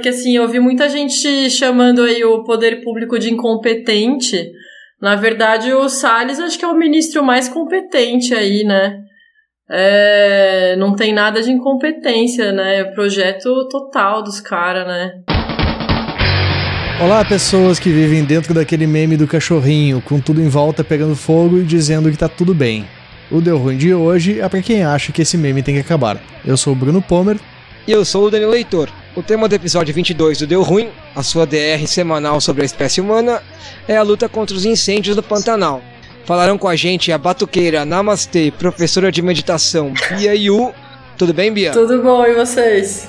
Porque assim, eu vi muita gente chamando aí o poder público de incompetente. Na verdade, o Salles acho que é o ministro mais competente aí, né? É, não tem nada de incompetência, né? É projeto total dos caras, né? Olá, pessoas que vivem dentro daquele meme do cachorrinho, com tudo em volta pegando fogo e dizendo que tá tudo bem. O Deu Ruim de hoje é para quem acha que esse meme tem que acabar. Eu sou o Bruno Pomer. E eu sou o Daniel Leitor. O tema do episódio 22 do Deu Ruim, a sua DR semanal sobre a espécie humana, é a luta contra os incêndios do Pantanal. Falaram com a gente a batuqueira Namastê, professora de meditação Bia Yu. Tudo bem, Bia? Tudo bom, e vocês?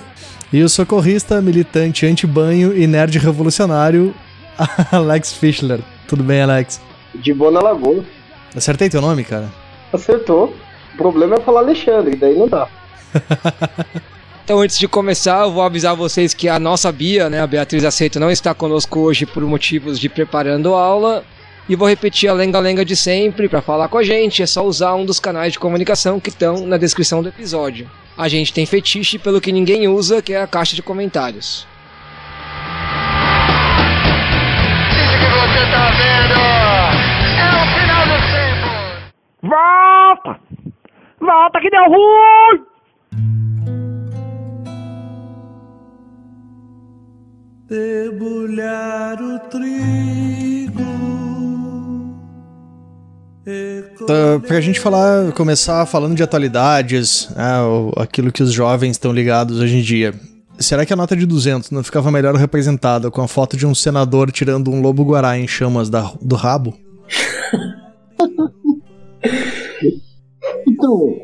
E o socorrista, militante anti-banho e nerd revolucionário, Alex Fischler. Tudo bem, Alex? De boa na lagoa. Acertei teu nome, cara? Acertou. O problema é falar Alexandre, daí não dá. Então, antes de começar, eu vou avisar vocês que a nossa Bia, né, a Beatriz Aceito, não está conosco hoje por motivos de preparando aula. E vou repetir a lenga-lenga de sempre para falar com a gente. É só usar um dos canais de comunicação que estão na descrição do episódio. A gente tem fetiche pelo que ninguém usa, que é a caixa de comentários. Isso que você tá vendo é o final dos tempos. Volta! Volta que deu ruim! Debulhar o trigo. Tá, pra gente falar, começar falando de atualidades, né, aquilo que os jovens estão ligados hoje em dia. Será que a nota de 200 não ficava melhor representada com a foto de um senador tirando um lobo-guará em chamas da, do rabo? então,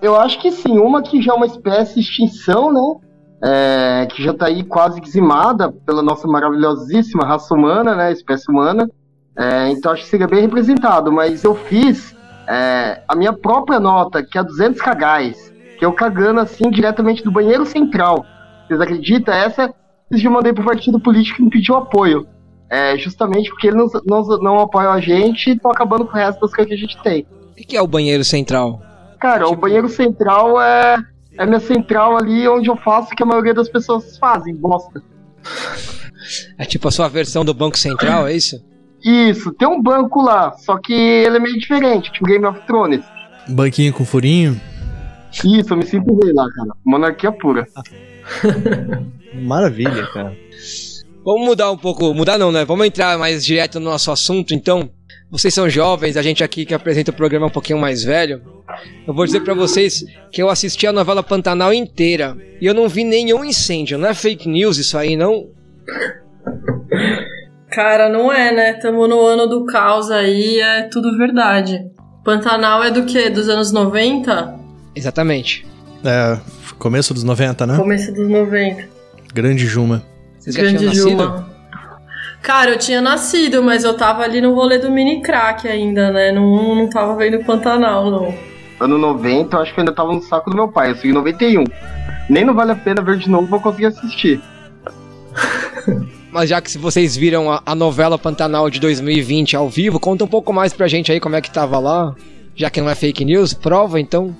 eu acho que sim. Uma que já é uma espécie de extinção, né? É, que já está aí quase dizimada pela nossa maravilhosíssima raça humana, né? Espécie humana. É, então acho que seria bem representado, mas eu fiz é, a minha própria nota, que é 200 cagais, que eu cagando assim diretamente do banheiro central. Vocês acreditam? Essa eu já mandei pro partido político que me pediu apoio. É, justamente porque eles não, não, não apoiam a gente e estão acabando com o resto das coisas que a gente tem. O que é o banheiro central? Cara, tipo... o banheiro central é, é minha central ali onde eu faço o que a maioria das pessoas fazem, bosta. É tipo a sua versão do Banco Central, é isso? Isso, tem um banco lá, só que ele é meio diferente, tipo Game of Thrones. Banquinho com furinho? Isso, eu me sinto rei lá, cara. Monarquia pura. Maravilha, cara. Vamos mudar um pouco, mudar não, né? Vamos entrar mais direto no nosso assunto, então. Vocês são jovens, a gente aqui que apresenta o programa é um pouquinho mais velho. Eu vou dizer para vocês que eu assisti a novela Pantanal inteira e eu não vi nenhum incêndio. Não é fake news isso aí, não? Cara, não é, né? Tamo no ano do caos aí, é tudo verdade. Pantanal é do que? Dos anos 90? Exatamente. É, começo dos 90, né? Começo dos 90. Grande Juma. Vocês já Grande tinham Juma. Nascido? Cara, eu tinha nascido, mas eu tava ali no rolê do mini crack ainda, né? Não, não tava vendo Pantanal, não. Ano 90, eu acho que eu ainda tava no saco do meu pai. Eu em 91. Nem não vale a pena ver de novo, vou conseguir assistir. Mas já que vocês viram a, a, novela Pantanal de 2020 ao vivo, conta um pouco mais pra gente aí como é que tava lá. Já que não é fake news, prova então.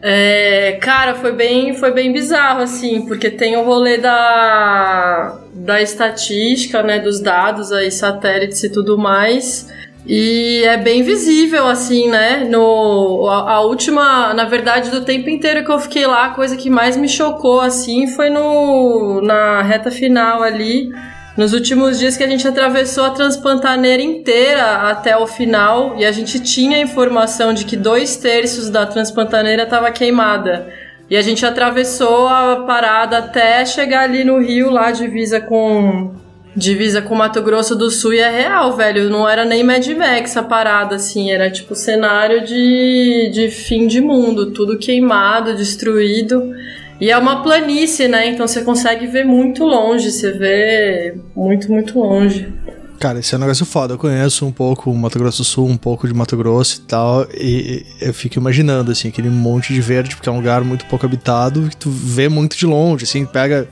É, cara, foi bem, foi bem bizarro, assim, porque tem o rolê da, da estatística, né, dos dados aí, satélites e tudo mais. E é bem visível, assim, né? No, a, a, última, na verdade, do tempo inteiro que eu fiquei lá, a coisa que mais me chocou, assim, foi no, na reta final ali. Nos últimos dias que a gente atravessou a Transpantaneira inteira até o final e a gente tinha informação de que dois terços da Transpantaneira estava queimada. E a gente atravessou a parada até chegar ali no rio, lá divisa com divisa com Mato Grosso do Sul e é real, velho. Não era nem Mad Max a parada, assim. Era tipo cenário de, de fim de mundo. Tudo queimado, destruído. E é uma planície, né? Então você consegue ver muito longe, você vê muito, muito longe. Cara, esse é um negócio foda. Eu conheço um pouco o Mato Grosso do Sul, um pouco de Mato Grosso e tal, e eu fico imaginando, assim, aquele monte de verde, porque é um lugar muito pouco habitado, que tu vê muito de longe, assim, pega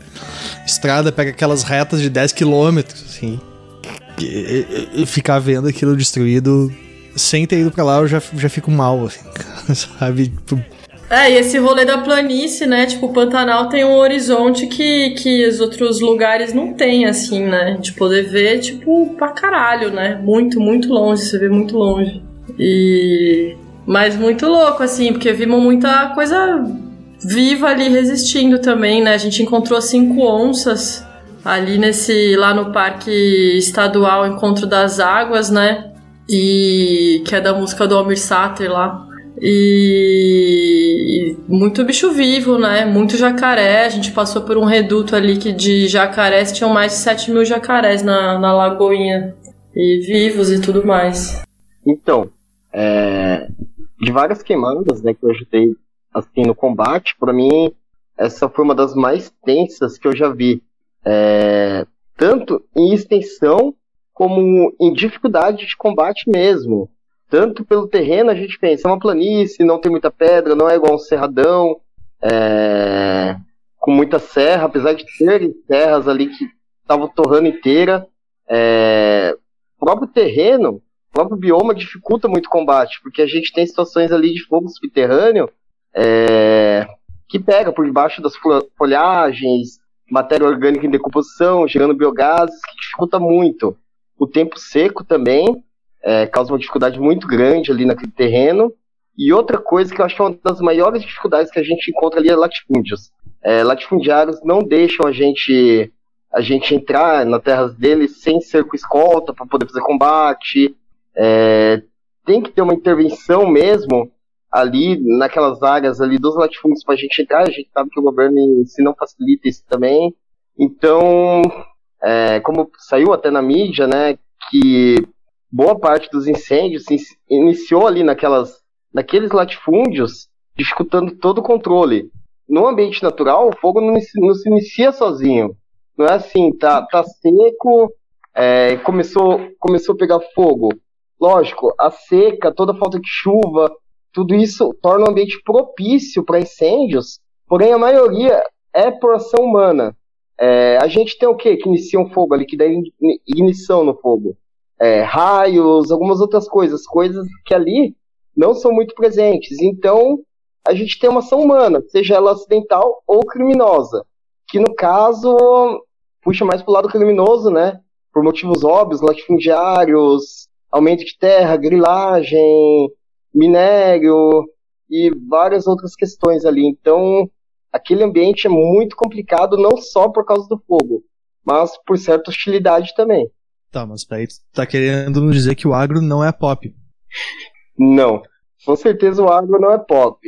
estrada, pega aquelas retas de 10 quilômetros, assim, e, e, e, ficar vendo aquilo destruído sem ter ido pra lá, eu já, já fico mal, assim, sabe? É, e esse rolê da planície, né? Tipo, o Pantanal tem um horizonte que, que os outros lugares não têm, assim, né? De poder ver, tipo, pra caralho, né? Muito, muito longe, você vê muito longe. E. Mas muito louco, assim, porque vimos muita coisa viva ali resistindo também, né? A gente encontrou cinco onças ali nesse. lá no Parque Estadual Encontro das Águas, né? E. que é da música do Almir Sater lá. E muito bicho vivo, né? Muito jacaré. A gente passou por um reduto ali que de jacarés tinham mais de 7 mil jacarés na, na lagoinha. E vivos e tudo mais. Então, é, de várias queimadas né, que eu ajudei assim, no combate, para mim, essa foi uma das mais tensas que eu já vi. É, tanto em extensão como em dificuldade de combate mesmo. Tanto pelo terreno, a gente pensa, é uma planície, não tem muita pedra, não é igual um cerradão, é, com muita serra, apesar de ter serras ali que estavam torrando inteira. É, o próprio terreno, o próprio bioma dificulta muito o combate, porque a gente tem situações ali de fogo subterrâneo é, que pega por debaixo das folhagens, matéria orgânica em decomposição, gerando biogases, que dificulta muito. O tempo seco também, é, causa uma dificuldade muito grande ali naquele terreno. E outra coisa que eu acho que é uma das maiores dificuldades que a gente encontra ali é latifúndios. É, latifundiários não deixam a gente a gente entrar na terras deles sem ser com escolta para poder fazer combate. É, tem que ter uma intervenção mesmo ali naquelas áreas ali dos latifúndios para a gente entrar. A gente sabe que o governo se não facilita isso também. Então, é, como saiu até na mídia, né, que boa parte dos incêndios se iniciou ali naquelas, naqueles latifúndios, dificultando todo o controle. No ambiente natural, o fogo não, não se inicia sozinho. Não é assim, tá, tá seco, é, começou, começou a pegar fogo. Lógico, a seca, toda a falta de chuva, tudo isso torna o ambiente propício para incêndios, porém a maioria é por ação humana. É, a gente tem o que que inicia um fogo ali, que dá ignição no fogo? É, raios, algumas outras coisas, coisas que ali não são muito presentes. Então, a gente tem uma ação humana, seja ela acidental ou criminosa, que no caso puxa mais para o lado criminoso, né? Por motivos óbvios, latifundiários, aumento de terra, grilagem, minério e várias outras questões ali. Então, aquele ambiente é muito complicado, não só por causa do fogo, mas por certa hostilidade também. Tá, mas aí tu tá querendo nos dizer que o agro não é pop. Não. Com certeza o agro não é pop.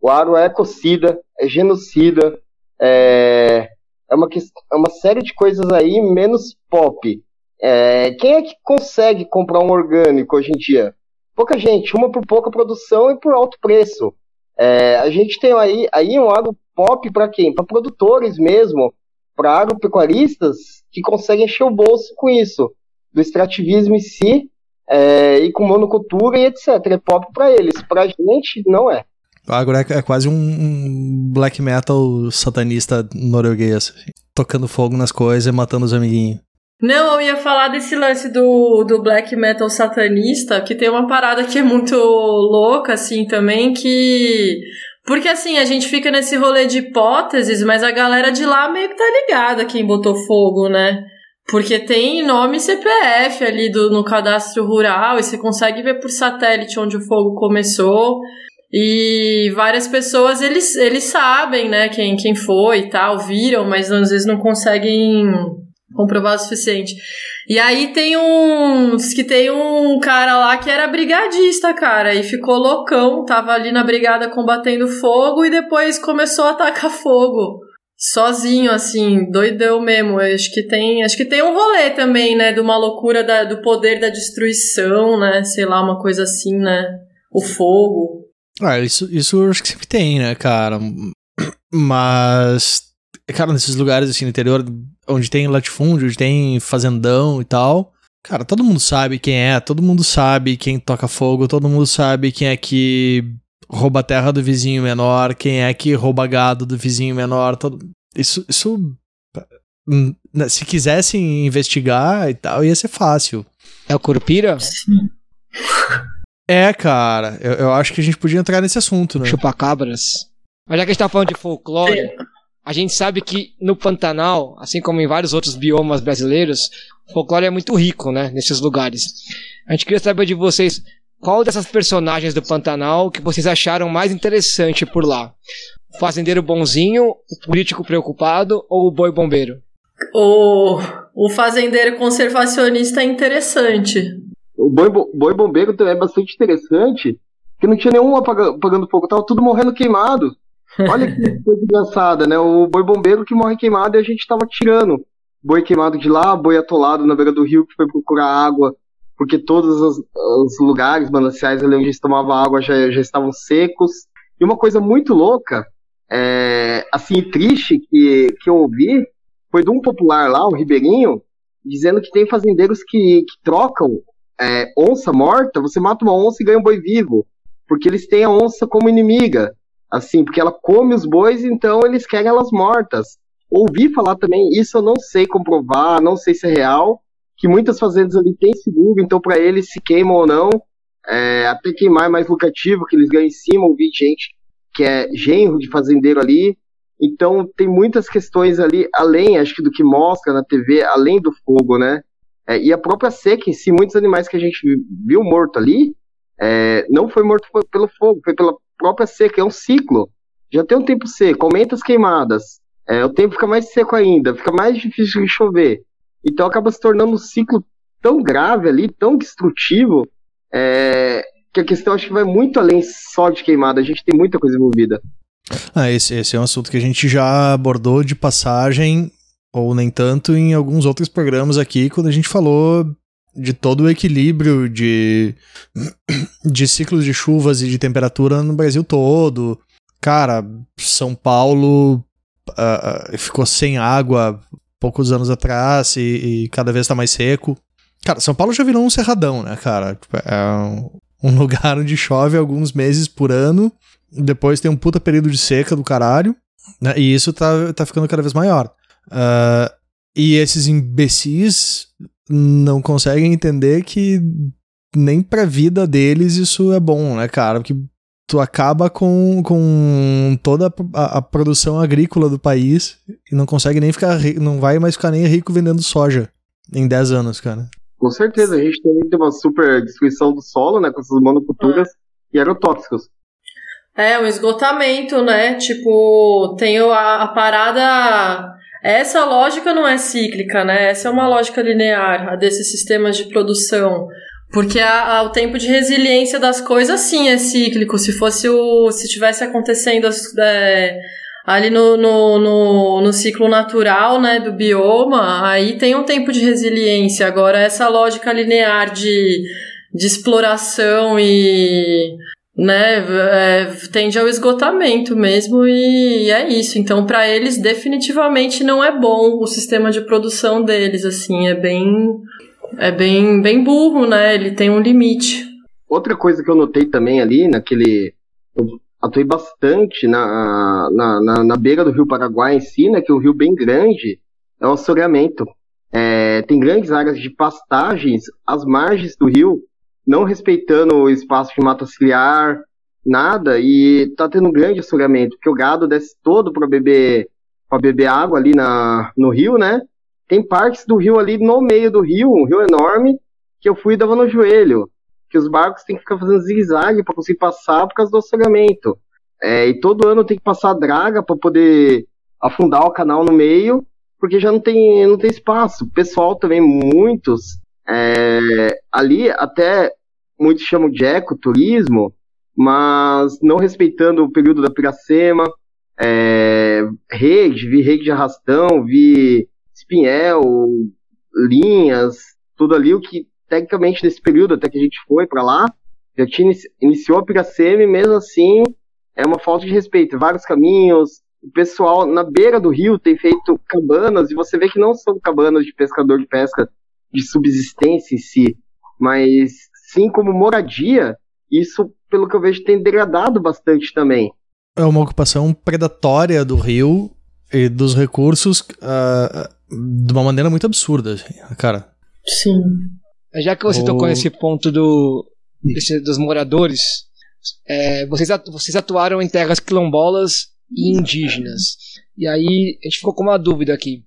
O agro é ecocida, é genocida, é, é, uma, é uma série de coisas aí menos pop. É, quem é que consegue comprar um orgânico hoje em dia? Pouca gente, uma por pouca produção e por alto preço. É, a gente tem aí, aí um agro pop para quem? Para produtores mesmo, para agropecuaristas que conseguem encher o bolso com isso do extrativismo em si, é, e com monocultura e etc. É pop para eles. Pra gente, não é. Agora é, é quase um black metal satanista norueguês, assim, tocando fogo nas coisas e matando os amiguinhos. Não, eu ia falar desse lance do, do black metal satanista, que tem uma parada que é muito louca, assim, também, que. Porque assim, a gente fica nesse rolê de hipóteses, mas a galera de lá meio que tá ligada quem botou fogo, né? Porque tem nome CPF ali do, no cadastro rural e você consegue ver por satélite onde o fogo começou. E várias pessoas, eles, eles sabem, né, quem, quem foi e tal, viram, mas às vezes não conseguem comprovar o suficiente. E aí tem uns que tem um cara lá que era brigadista, cara, e ficou loucão, tava ali na brigada combatendo fogo e depois começou a atacar fogo sozinho, assim, doidão mesmo. Eu acho que tem, acho que tem um rolê também, né, de uma loucura da, do poder da destruição, né, sei lá, uma coisa assim, né, o fogo. Ah, isso, isso eu acho que sempre tem, né, cara. Mas, cara, nesses lugares, assim, no interior, onde tem latifúndio, onde tem fazendão e tal, cara, todo mundo sabe quem é, todo mundo sabe quem toca fogo, todo mundo sabe quem é que rouba a terra do vizinho menor, quem é que rouba gado do vizinho menor. Todo... Isso, isso. Hum, né, se quisessem investigar e tal, ia ser fácil. É o Curupira? Sim. É, cara, eu, eu acho que a gente podia entrar nesse assunto, né? Chupacabras. Mas já que a gente tá falando de folclore, a gente sabe que no Pantanal, assim como em vários outros biomas brasileiros, o folclore é muito rico, né? Nesses lugares. A gente queria saber de vocês qual dessas personagens do Pantanal que vocês acharam mais interessante por lá. O fazendeiro bonzinho, o político preocupado ou o boi bombeiro? O, o fazendeiro conservacionista é interessante. O boi, bo- boi bombeiro também é bastante interessante, porque não tinha nenhum apaga- apagando fogo, tava tudo morrendo queimado. Olha que coisa engraçada, né? O boi bombeiro que morre queimado e a gente tava tirando. Boi queimado de lá, boi atolado na beira do rio que foi procurar água, porque todos os, os lugares, mananciais ali onde eles tomavam água já, já estavam secos. E uma coisa muito louca, é, assim, triste, que, que eu ouvi, foi de um popular lá, o Ribeirinho, dizendo que tem fazendeiros que, que trocam é, onça morta, você mata uma onça e ganha um boi vivo. Porque eles têm a onça como inimiga. Assim, porque ela come os bois, então eles querem elas mortas. Ouvi falar também, isso eu não sei comprovar, não sei se é real, que muitas fazendas ali têm seguro, então para eles se queimam ou não, é, até queimar é mais lucrativo, que eles ganham em cima, ouvi gente que é genro de fazendeiro ali. Então tem muitas questões ali, além, acho que do que mostra na TV, além do fogo, né? É, e a própria seca em si, muitos animais que a gente viu morto ali, é, não foi morto pelo fogo, foi pela própria seca, é um ciclo. Já tem um tempo seco, aumenta as queimadas, é, o tempo fica mais seco ainda, fica mais difícil de chover. Então acaba se tornando um ciclo tão grave ali, tão destrutivo, é, que a questão acho que vai muito além só de queimada, a gente tem muita coisa envolvida. Ah, esse, esse é um assunto que a gente já abordou de passagem, ou nem tanto, em alguns outros programas aqui, quando a gente falou de todo o equilíbrio de, de ciclos de chuvas e de temperatura no Brasil todo. Cara, São Paulo ah, ficou sem água poucos anos atrás e, e cada vez tá mais seco. Cara, São Paulo já virou um cerradão, né, cara? Tipo, É um, lugar onde chove alguns meses por ano. Depois tem um puta período de seca do caralho. né? E isso tá, tá ficando cada vez maior. Ah, e esses imbecis não conseguem entender que nem pra vida deles isso é bom, né, cara? Porque tu acaba com, com toda a, a produção agrícola do país e não consegue nem ficar rico, não vai mais ficar nem rico vendendo soja em 10 anos, cara. Com certeza, a gente também tem uma super destruição do solo, né, com essas monoculturas e agrotóxicos. É, um esgotamento, né? Tipo, tem a, a parada. Essa lógica não é cíclica, né? Essa é uma lógica linear, a desses sistemas de produção. Porque a, a- o tempo de resiliência das coisas, sim, é cíclico. Se fosse o. Se tivesse acontecendo é, ali no, no, no, no ciclo natural, né, do bioma, aí tem um tempo de resiliência. Agora, essa lógica linear de, de exploração e né, é, tende ao esgotamento mesmo e é isso. Então, para eles definitivamente não é bom o sistema de produção deles, assim, é bem é bem bem burro, né? Ele tem um limite. Outra coisa que eu notei também ali, naquele. Eu atuei bastante na, na, na, na beira do rio Paraguai em si, né? Que é um rio bem grande, é o assoreamento. É, tem grandes áreas de pastagens às margens do rio, não respeitando o espaço de mata ciliar, nada, e tá tendo um grande assoreamento, porque o gado desce todo para beber para beber água ali na, no rio, né? Tem partes do rio ali no meio do rio, um rio enorme, que eu fui e dava no joelho que os barcos têm que ficar fazendo zigue-zague para conseguir passar por causa do assoreamento. É, e todo ano tem que passar draga para poder afundar o canal no meio, porque já não tem, não tem espaço. O pessoal também, muitos, é, ali até muitos chamam de ecoturismo, mas não respeitando o período da Piracema, é, rede, vi rede de arrastão, vi espinhel, linhas, tudo ali, o que tecnicamente nesse período até que a gente foi para lá, já tinha inici- iniciou a Piracema e mesmo assim é uma falta de respeito. Vários caminhos, o pessoal na beira do rio tem feito cabanas e você vê que não são cabanas de pescador de pesca de subsistência em si, mas sim como moradia. Isso, pelo que eu vejo, tem degradado bastante também. É uma ocupação predatória do rio e dos recursos ah, de uma maneira muito absurda, assim, cara. Sim. Já que você O- tocou nesse ponto do, desse- dos moradores, é, vocês, atu- vocês atuaram em terras quilombolas e indígenas. E aí a gente ficou com uma dúvida aqui.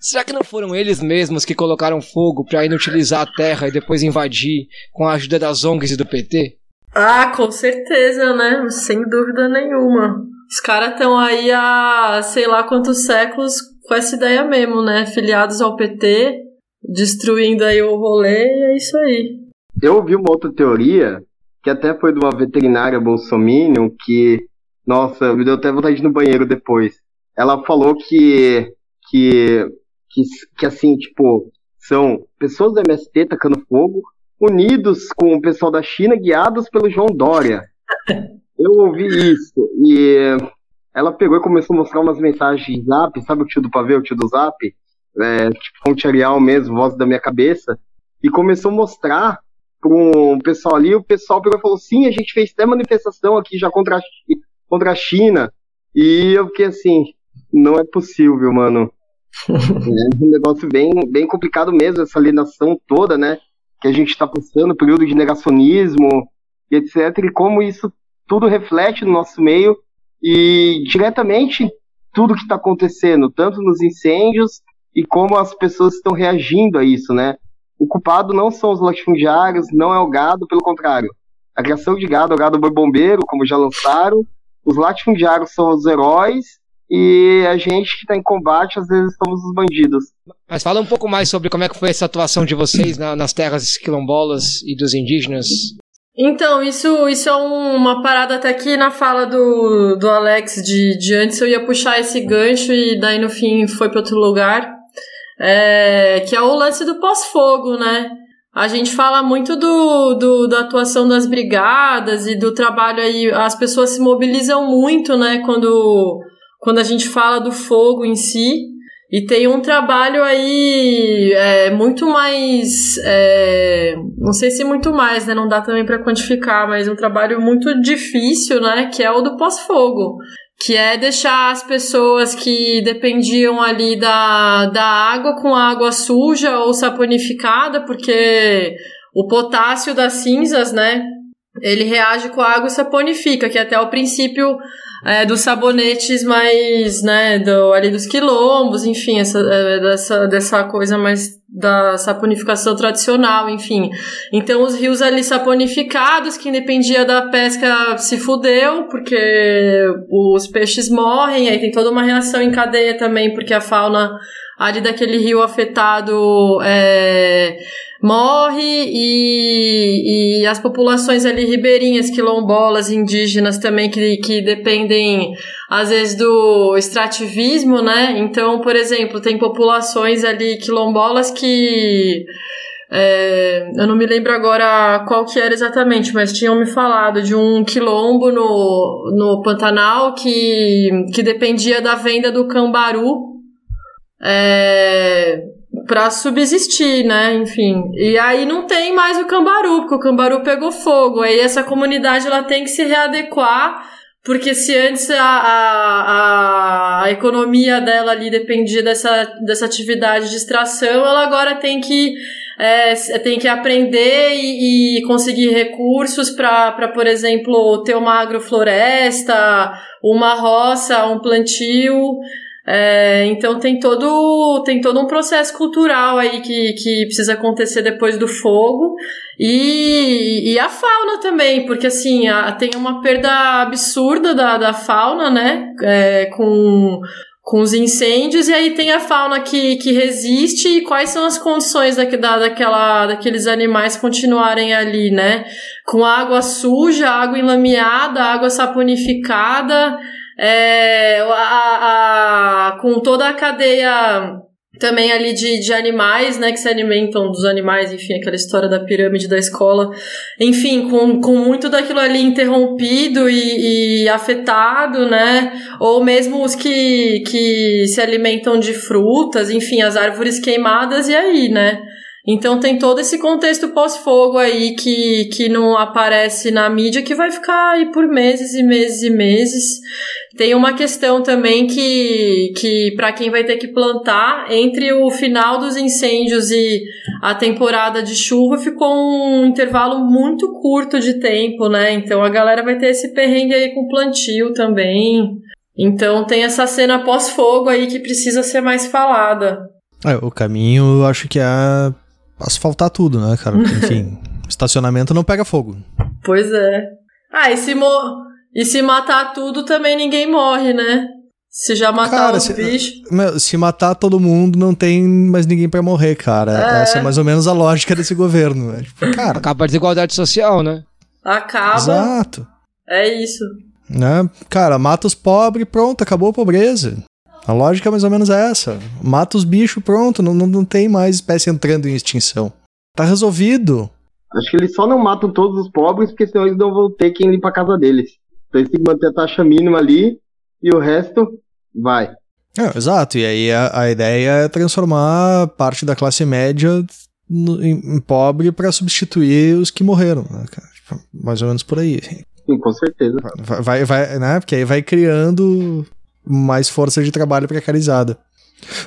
Será que não foram eles mesmos que colocaram fogo para inutilizar a terra e depois invadir com a ajuda das ONGs e do PT? Ah, com certeza, né? Sem dúvida nenhuma. Os caras estão aí há sei lá quantos séculos com essa ideia mesmo, né? Filiados ao PT, destruindo aí o rolê, e é isso aí. Eu ouvi uma outra teoria, que até foi de uma veterinária bolsominion, que, nossa, me deu até vontade de ir no banheiro depois. Ela falou que, que, que, que assim, tipo, são pessoas do MST tacando fogo, unidos com o pessoal da China, guiados pelo João Dória. Eu ouvi isso, e ela pegou e começou a mostrar umas mensagens de zap, sabe o tio do pavê, o tio do zap? É, tipo, fonte Arial mesmo, voz da minha cabeça, e começou a mostrar para um pessoal ali, o pessoal pegou e falou, sim, a gente fez até manifestação aqui já contra a, contra a China, e eu fiquei assim, não é possível, mano. é um negócio bem, bem complicado mesmo, essa alienação toda, né, que a gente está passando, período de negacionismo, e etc, e como isso tudo reflete no nosso meio, e diretamente tudo que está acontecendo, tanto nos incêndios, e como as pessoas estão reagindo a isso, né, o culpado não são os latifundiários, não é o gado, pelo contrário. A criação de gado é o gado boi bombeiro, como já lançaram. Os latifundiários são os heróis e a gente que está em combate, às vezes, somos os bandidos. Mas fala um pouco mais sobre como é que foi essa atuação de vocês na- nas terras quilombolas e dos indígenas. Então, isso, isso é um- uma parada até que na fala do, do Alex de, de antes eu ia puxar esse gancho e daí no fim foi para outro lugar. É, que é o lance do pós-fogo, né? A gente fala muito do, do, da atuação das brigadas e do trabalho aí. As pessoas se mobilizam muito, né? Quando, quando a gente fala do fogo em si. E tem um trabalho aí é, muito mais. é, não sei se muito mais, né? Não dá também para quantificar, mas um trabalho muito difícil, né? Que é o do pós-fogo. Que é deixar as pessoas que dependiam ali da, da água com água suja ou saponificada, porque o potássio das cinzas, né? Ele reage com a água e saponifica, que é até o princípio é, dos sabonetes mais, né, do, ali dos quilombos, enfim, essa, é, dessa, dessa coisa mais da saponificação tradicional, enfim. Então, os rios ali saponificados, quem dependia da pesca se fudeu, porque os peixes morrem, aí tem toda uma reação em cadeia também, porque a fauna ali daquele rio afetado é, morre e, e as populações ali ribeirinhas, quilombolas, indígenas também que, que dependem às vezes do extrativismo, né? Então, por exemplo, tem populações ali quilombolas que é, eu não me lembro agora qual que era exatamente, mas tinham me falado de um quilombo no, no Pantanal que, que dependia da venda do cambaru é, para subsistir, né? Enfim. E aí não tem mais o cambaru, porque o cambaru pegou fogo. Aí essa comunidade ela tem que se readequar. Porque se antes a, a, a, economia dela ali dependia dessa, dessa atividade de extração, ela agora tem que é, tem que aprender e, e conseguir recursos para, por exemplo, ter uma agrofloresta, uma roça, um plantio. É, então tem todo, tem todo um processo cultural aí que, que precisa acontecer depois do fogo. E, e a fauna também, porque assim, a, tem uma perda absurda da, da fauna, né? É, com com os incêndios, e aí tem a fauna que, que resiste, e quais são as condições da, da, daquela, daqueles animais continuarem ali, né? Com água suja, água enlameada, água saponificada, é, a, a, com toda a cadeia também ali de, de animais, né, que se alimentam dos animais, enfim, aquela história da pirâmide da escola, enfim, com, com muito daquilo ali interrompido e, e afetado, né, ou mesmo os que, que se alimentam de frutas, enfim, as árvores queimadas, e aí, né, Então tem todo esse contexto pós-fogo aí que, que não aparece na mídia que vai ficar aí por meses e meses e meses. Tem uma questão também que, que para quem vai ter que plantar, entre o final dos incêndios e a temporada de chuva, ficou um intervalo muito curto de tempo, né? Então a galera vai ter esse perrengue aí com plantio também. Então tem essa cena pós-fogo aí que precisa ser mais falada. É, o caminho eu acho que é asfaltar tudo, né, cara? Enfim, estacionamento não pega fogo. Pois é. Ah, e se, mo e se matar tudo também ninguém morre, né? Se já matar Cara, os se- bichos. Se matar todo mundo, não tem mais ninguém pra morrer, cara. É. Essa é mais ou menos a lógica desse governo. né? Tipo, cara, Acaba a desigualdade social, né? Acaba. exato. É isso. Né? Cara, mata os pobres, pronto, acabou a pobreza. A lógica é mais ou menos essa. Mata os bichos, pronto, não, não, não tem mais espécie entrando em extinção. Tá resolvido. Acho que eles só não matam todos os pobres, porque senão eles não vão ter quem limpa a casa deles. Então eles têm que manter a taxa mínima ali e o resto vai. É, exato, e aí a, a ideia é transformar parte da classe média no- em, em pobre pra substituir os que morreram, né? Tipo, Mais ou menos por aí. Sim, com certeza. Vai, vai, né? Porque aí vai criando mais força de trabalho precarizada.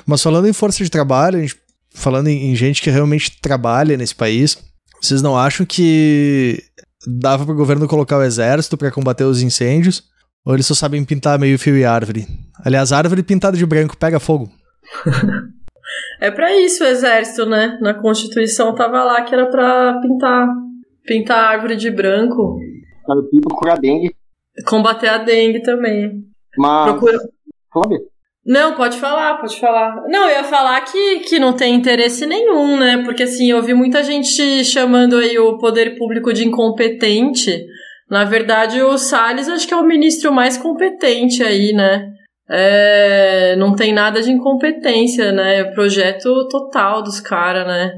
Mas falando em força de trabalho, gente- falando em, em gente que realmente trabalha nesse país, vocês não acham que dava pro governo colocar o exército pra combater os incêndios? Ou eles só sabem pintar meio fio e árvore? Aliás, árvore pintada de branco pega fogo. É pra isso o exército, né? Na Constituição tava lá que era pra pintar. Pintar a árvore de branco. Que procurar dengue. Combater a dengue também. Mas. Procura. Flávia, Não, pode falar, pode falar. Não, eu ia falar que, que não tem interesse nenhum, né? Porque assim, eu vi muita gente chamando aí o poder público de incompetente. Na verdade, o Salles acho que é o ministro mais competente aí, né? É, não tem nada de incompetência, né? É o projeto total dos caras, né?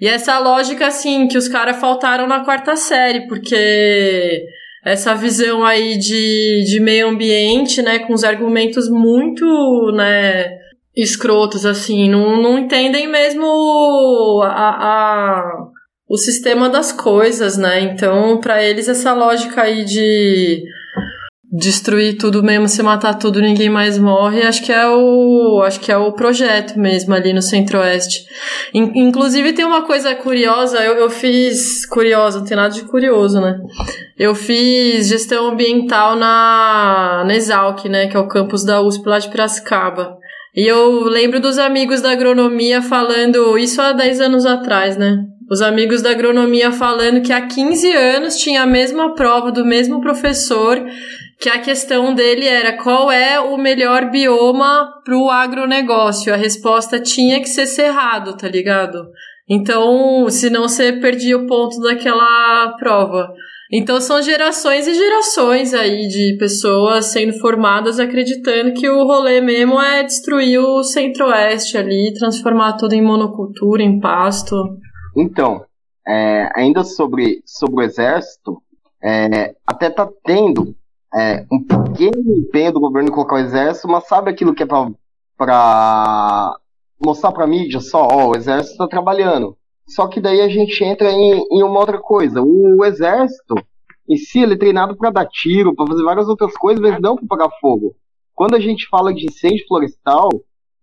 E essa lógica, assim, que os caras faltaram na quarta série, porque essa visão aí de, de meio ambiente, né, com os argumentos muito, né, escrotos, assim, não, não entendem mesmo a, a- o sistema das coisas, né, então para eles essa lógica aí de destruir tudo mesmo, se matar tudo, ninguém mais morre, acho que é o, acho que é o projeto mesmo ali no Centro-Oeste. In- Inclusive tem uma coisa curiosa, eu, eu fiz curiosa, não tem nada de curioso, né? Eu fiz gestão ambiental na, na Exalc, né? Que é o campus da USP lá de Piracicaba. E eu lembro dos amigos da agronomia falando, isso há 10 anos atrás, né? Os amigos da agronomia falando que há 15 anos tinha a mesma prova do mesmo professor, que a questão dele era qual é o melhor bioma para o agronegócio. A resposta tinha que ser cerrado, tá ligado? Então, senão você perdia o ponto daquela prova. Então são gerações e gerações aí de pessoas sendo formadas acreditando que o rolê mesmo é destruir o centro-oeste ali, transformar tudo em monocultura, em pasto. Então, é, ainda sobre, sobre o exército, é, até tá tendo é, um pequeno empenho do governo em colocar o exército, mas sabe aquilo que é pra mostrar pra mídia só, ó, o exército tá trabalhando. Só que daí a gente entra em, em uma outra coisa. O, o exército, em si, ele é treinado pra dar tiro, pra fazer várias outras coisas, mas não pra apagar fogo. Quando a gente fala de incêndio florestal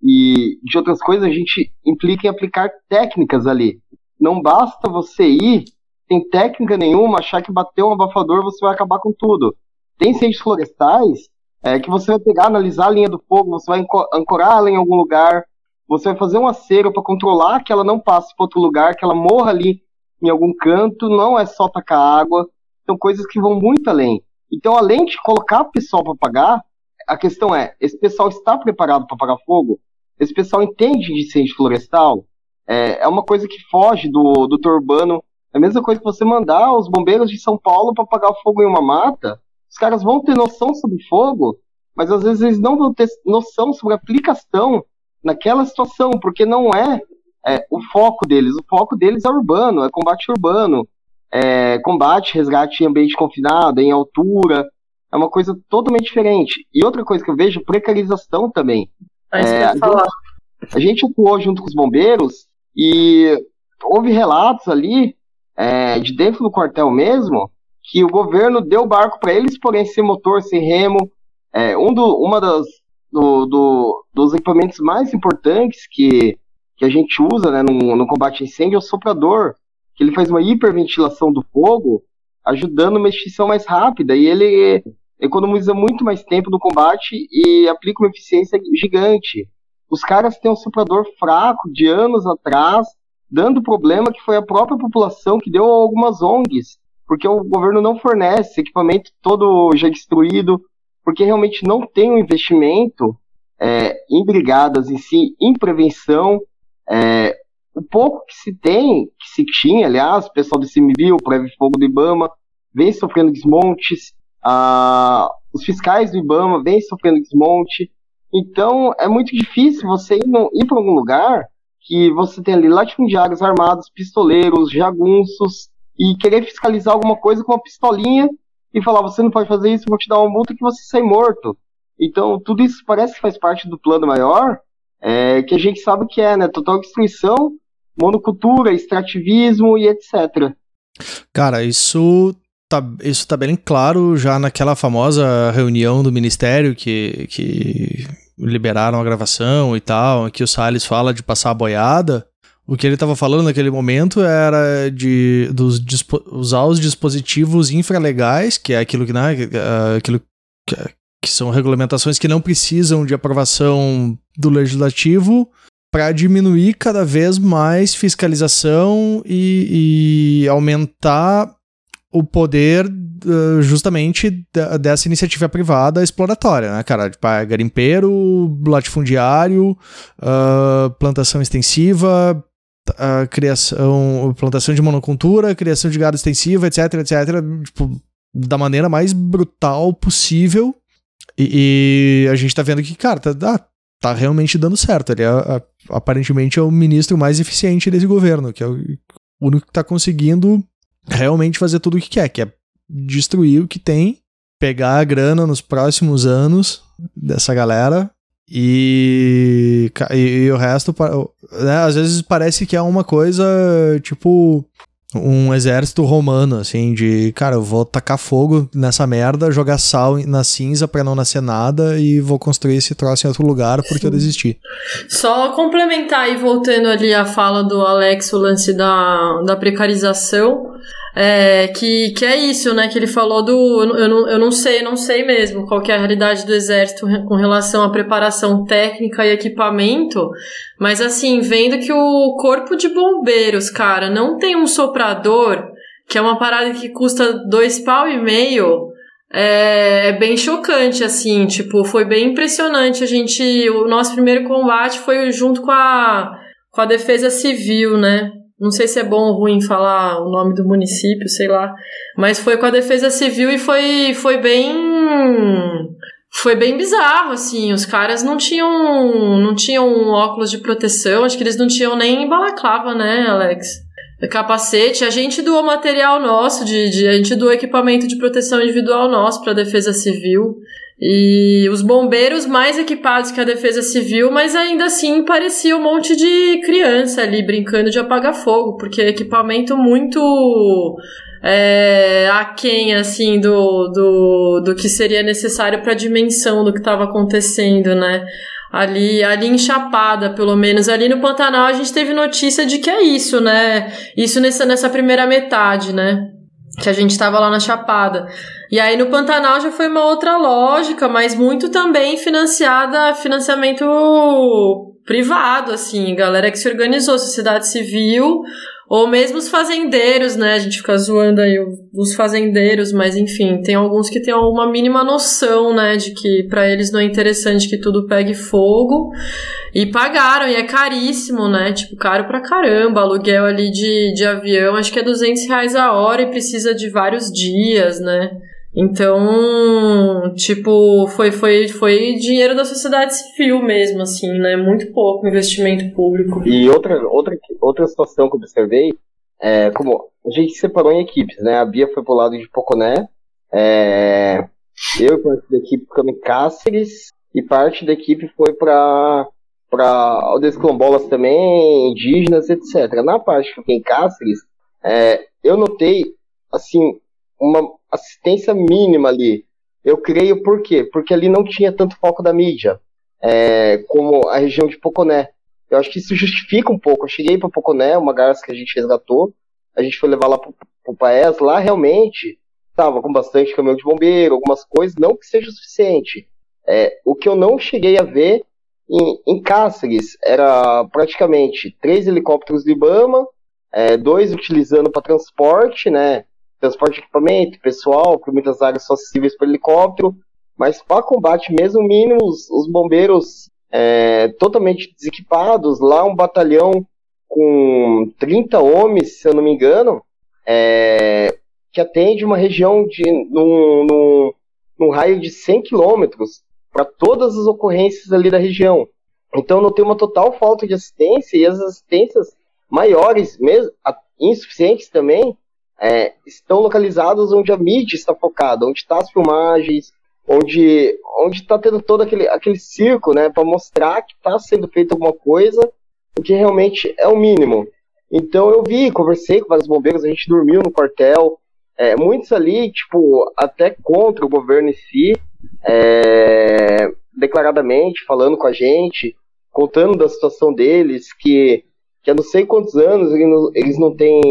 e de outras coisas, a gente implica em aplicar técnicas ali. Não basta você ir, sem técnica nenhuma, achar que bateu um abafador você vai acabar com tudo. Tem incêndios florestais é, que você vai pegar, analisar a linha do fogo, você vai anco- ancorar ela em algum lugar, você vai fazer uma cera para controlar que ela não passe para outro lugar, que ela morra ali em algum canto, não é só tacar água, são coisas que vão muito além. Então, além de colocar o pessoal para apagar, a questão é, esse pessoal está preparado para apagar fogo? Esse pessoal entende de incêndio florestal? É, é uma coisa que foge do, do urbano. É a mesma coisa que você mandar os bombeiros de São Paulo para apagar fogo em uma mata. Os caras vão ter noção sobre fogo, mas às vezes eles não vão ter noção sobre a aplicação naquela situação, porque não é, é, o foco deles. O foco deles é urbano, é combate urbano, é combate, resgate em ambiente confinado, em altura. É uma coisa totalmente diferente. E outra coisa que eu vejo, precarização também. Você É, vai falar. A gente atuou junto com os bombeiros e houve relatos ali, é, de dentro do quartel mesmo, que o governo deu barco para eles, porém sem motor, sem remo. É, um do, uma das, do, do, dos equipamentos mais importantes que, que a gente usa né, no, no combate a incêndio é o soprador, que ele faz uma hiperventilação do fogo, ajudando uma extinção mais rápida, e ele economiza muito mais tempo no combate e aplica uma eficiência gigante. Os caras têm um soprador fraco de anos atrás, dando problema que foi a própria população que deu algumas ONGs, porque o governo não fornece equipamento todo já destruído, porque realmente não tem um investimento é, em brigadas em si, em prevenção. É, o pouco que se tem, que se tinha, aliás, o pessoal do CMBio, o Prévio Fogo do IBAMA, vem sofrendo desmontes, os fiscais do IBAMA vêm sofrendo desmonte. Então, é muito difícil você ir, ir para algum lugar que você tem ali latifundiários armados, pistoleiros, jagunços, e querer fiscalizar alguma coisa com uma pistolinha e falar, você não pode fazer isso, vou te dar uma multa que você sai morto. Então, tudo isso parece que faz parte do plano maior, é, que a gente sabe que é, né? Total destruição, monocultura, extrativismo e etc. Cara, isso tá, isso tá bem claro já naquela famosa reunião do ministério que, que liberaram a gravação e tal, que o Salles fala de passar a boiada. O que ele estava falando naquele momento era de dos, usar os dispositivos infralegais, que é aquilo que, né, é, aquilo que, que são regulamentações que não precisam de aprovação do legislativo, para diminuir cada vez mais fiscalização e, e aumentar o poder uh, justamente dessa iniciativa privada exploratória, né, cara? Tipo, é garimpeiro, latifundiário, uh, plantação extensiva, uh, criação, plantação de monocultura, criação de gado extensiva, etc, etc, tipo, da maneira mais brutal possível. E, e a gente tá vendo que, cara, tá, tá, tá realmente dando certo. Ele é, aparentemente é o ministro mais eficiente desse governo, que é o único que tá conseguindo realmente fazer tudo o que quer, que é destruir o que tem, pegar a grana nos próximos anos dessa galera e, e, e o resto, né, às vezes parece que é uma coisa tipo um exército romano, assim, de cara, eu vou tacar fogo nessa merda, jogar sal na cinza para não nascer nada e vou construir esse troço em outro lugar porque Sim. eu desisti. Só complementar e voltando ali a fala do Alex, o lance da, da precarização. É, que, que é isso, né? Que ele falou do. Eu não, eu não sei, não sei mesmo qual é a realidade do exército com relação à preparação técnica e equipamento. Mas assim, vendo que o corpo de bombeiros, cara, não tem um soprador, que é uma parada que custa dois pau e meio. É, é bem chocante, assim, tipo, foi bem impressionante. A gente. O nosso primeiro combate foi junto com a, com a defesa civil, né? Não sei se é bom ou ruim falar o nome do município, sei lá. Mas foi com a Defesa Civil e foi, foi bem. Foi bem bizarro, assim. Os caras não tinham. não tinham óculos de proteção, acho que eles não tinham nem balaclava, né, Alex? Capacete. A gente doou material nosso, de, de, a gente doou equipamento de proteção individual nosso para a Defesa Civil. E os bombeiros mais equipados que a defesa civil, mas ainda assim parecia um monte de criança ali brincando de apagar fogo, porque equipamento muito é, aquém, assim, do, do, do que seria necessário para a dimensão do que estava acontecendo, né? Ali, ali em Chapada, pelo menos. Ali no Pantanal a gente teve notícia de que é isso, né? Isso nessa, nessa primeira metade, né? Que a gente estava lá na Chapada. E aí no Pantanal já foi uma outra lógica, mas muito também financiada, financiamento privado, assim, galera que se organizou, sociedade civil, ou mesmo os fazendeiros, né? A gente fica zoando aí os fazendeiros, mas enfim, tem alguns que têm uma mínima noção, né, de que para eles não é interessante que tudo pegue fogo. E pagaram, e é caríssimo, né? Tipo, caro pra caramba. Aluguel ali de, de avião, acho que é 200 reais a hora e precisa de vários dias, né? Então, tipo, foi, foi, foi dinheiro da sociedade civil mesmo, assim, né? Muito pouco investimento público. E outra, outra, outra situação que eu observei, é, como a gente separou em equipes, né? A Bia foi pro lado de Poconé, é, eu parte da equipe ficamos em Cáceres, e parte da equipe foi para para aldeias quilombolas também, indígenas, etc. Na parte que fiquei em Cáceres, é, eu notei, assim, uma assistência mínima ali. Eu creio por quê? Porque ali não tinha tanto foco da mídia, é, como a região de Poconé. Eu acho que isso justifica um pouco. Eu cheguei para Poconé, uma garça que a gente resgatou, a gente foi levar lá para o Paes, lá realmente estava com bastante caminhão de bombeiro, algumas coisas, não que seja o suficiente. É, o que eu não cheguei a ver em, em Cáceres era praticamente três helicópteros do Ibama, é, dois utilizando para transporte, né? Transporte de equipamento, pessoal, por muitas áreas são acessíveis para helicóptero, mas para combate mesmo mínimo, os, os bombeiros é, totalmente desequipados, lá um batalhão com 30 homens, se eu não me engano, é, que atende uma região de num, num, num raio de 100 quilômetros para todas as ocorrências ali da região. Então não tem uma total falta de assistência e as assistências maiores, mesmo insuficientes também, é, estão localizadas onde a mídia está focada, onde estão tá as filmagens, onde onde está tendo todo aquele, aquele circo, né, para mostrar que está sendo feita alguma coisa, o que realmente é o mínimo. Então eu vi, conversei com vários bombeiros, a gente dormiu no quartel, é, muitos ali, tipo, até contra o governo em si, é, declaradamente falando com a gente, contando da situação deles, que, que há não sei quantos anos eles não, eles não têm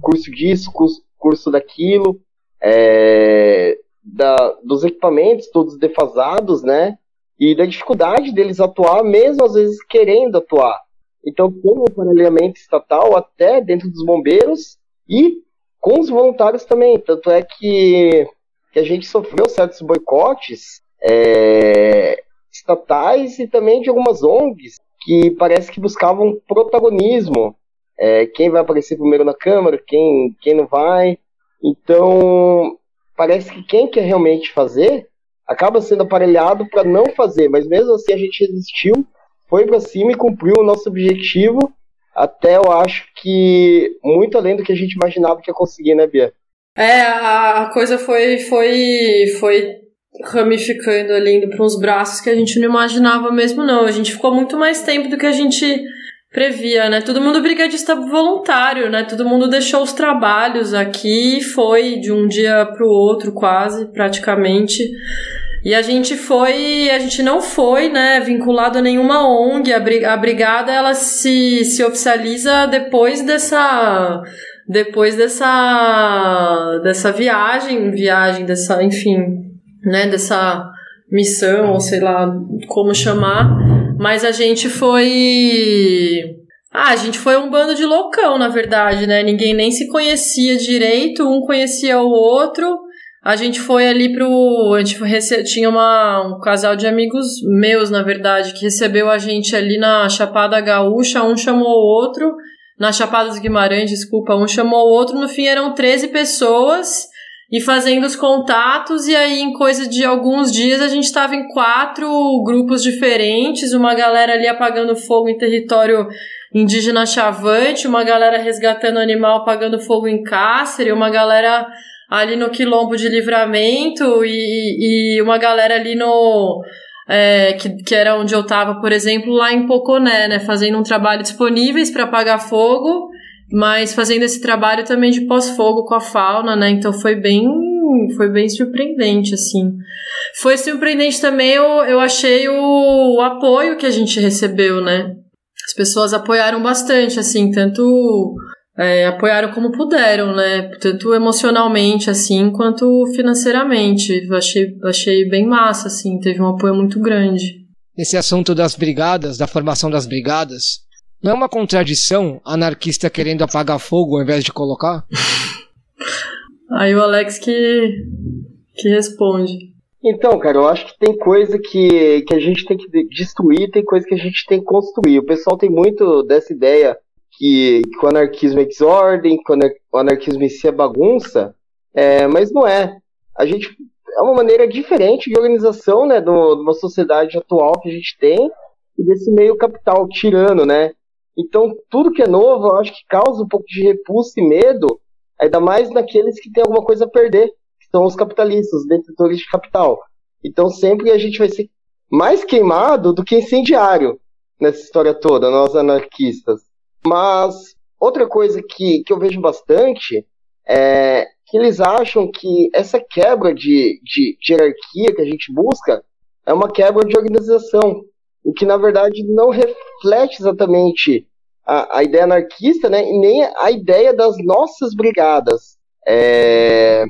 curso disso, curso, curso daquilo, é, da, dos equipamentos todos defasados, né? E da dificuldade deles atuar, mesmo às vezes querendo atuar. Então, como o paralelamente estatal, até dentro dos bombeiros e com os voluntários também. Tanto é que, que a gente sofreu certos boicotes é, estatais e também de algumas ONGs que parece que buscavam protagonismo. É, quem vai aparecer primeiro na câmera, quem, quem não vai. Então, parece que quem quer realmente fazer acaba sendo aparelhado para não fazer, mas mesmo assim a gente resistiu, foi para cima e cumpriu o nosso objetivo, até eu acho que muito além do que a gente imaginava que ia conseguir, né, Bia? É, a coisa foi foi foi ramificando ali indo para uns braços que a gente não imaginava mesmo não. A gente ficou muito mais tempo do que a gente previa, né? Todo mundo brigadista voluntário, né? Todo mundo deixou os trabalhos aqui, foi de um dia para o outro quase, praticamente. E a gente foi, a gente não foi, né, vinculado a nenhuma ONG. A brigada ela se, se oficializa depois dessa depois dessa dessa viagem, viagem dessa, enfim, né, dessa missão, ou sei lá como chamar, mas a gente foi. Ah, a gente foi um bando de loucão, na verdade, né? Ninguém nem se conhecia direito, um conhecia o outro. A gente foi ali pro. A gente rece... tinha uma, um casal de amigos meus, na verdade, que recebeu a gente ali na Chapada Gaúcha, um chamou o outro. Na Chapada dos Guimarães, desculpa, um chamou o outro. No fim eram 13 pessoas e fazendo os contatos, e aí em coisa de alguns dias a gente estava em quatro grupos diferentes, uma galera ali apagando fogo em território indígena chavante, uma galera resgatando animal apagando fogo em Cáceres, uma galera ali no quilombo de livramento e, e uma galera ali no é, que, que era onde eu tava, por exemplo, lá em Poconé, né, fazendo um trabalho disponíveis para apagar fogo mas fazendo esse trabalho também de pós-fogo com a fauna, né? Então foi bem foi bem surpreendente, assim. Foi surpreendente também, eu, eu achei o, o apoio que a gente recebeu, né? As pessoas apoiaram bastante, assim, tanto é, apoiaram como puderam, né? Tanto emocionalmente, assim, quanto financeiramente. Eu achei, achei bem massa, assim, teve um apoio muito grande. Esse assunto das brigadas, da formação das brigadas, não é uma contradição anarquista querendo apagar fogo ao invés de colocar? Aí o Alex que, que responde. Então, cara, eu acho que tem coisa que, que a gente tem que destruir, tem coisa que a gente tem que construir. O pessoal tem muito dessa ideia que, que o anarquismo é desordem, que o anarquismo em si é bagunça, é, mas não é. A gente é uma maneira diferente de organização, né, de uma sociedade atual que a gente tem e desse meio capital tirano, né? Então, tudo que é novo, eu acho que causa um pouco de repulso e medo, ainda mais naqueles que têm alguma coisa a perder, que são os capitalistas, os detentores de capital. Então, sempre a gente vai ser mais queimado do que incendiário. nessa história toda, nós anarquistas. Mas outra coisa que, que eu vejo bastante é que eles acham que essa quebra de, de, de hierarquia que a gente busca é uma quebra de organização, o que na verdade não reflete exatamente a, a ideia anarquista, né, e nem a ideia das nossas brigadas. É...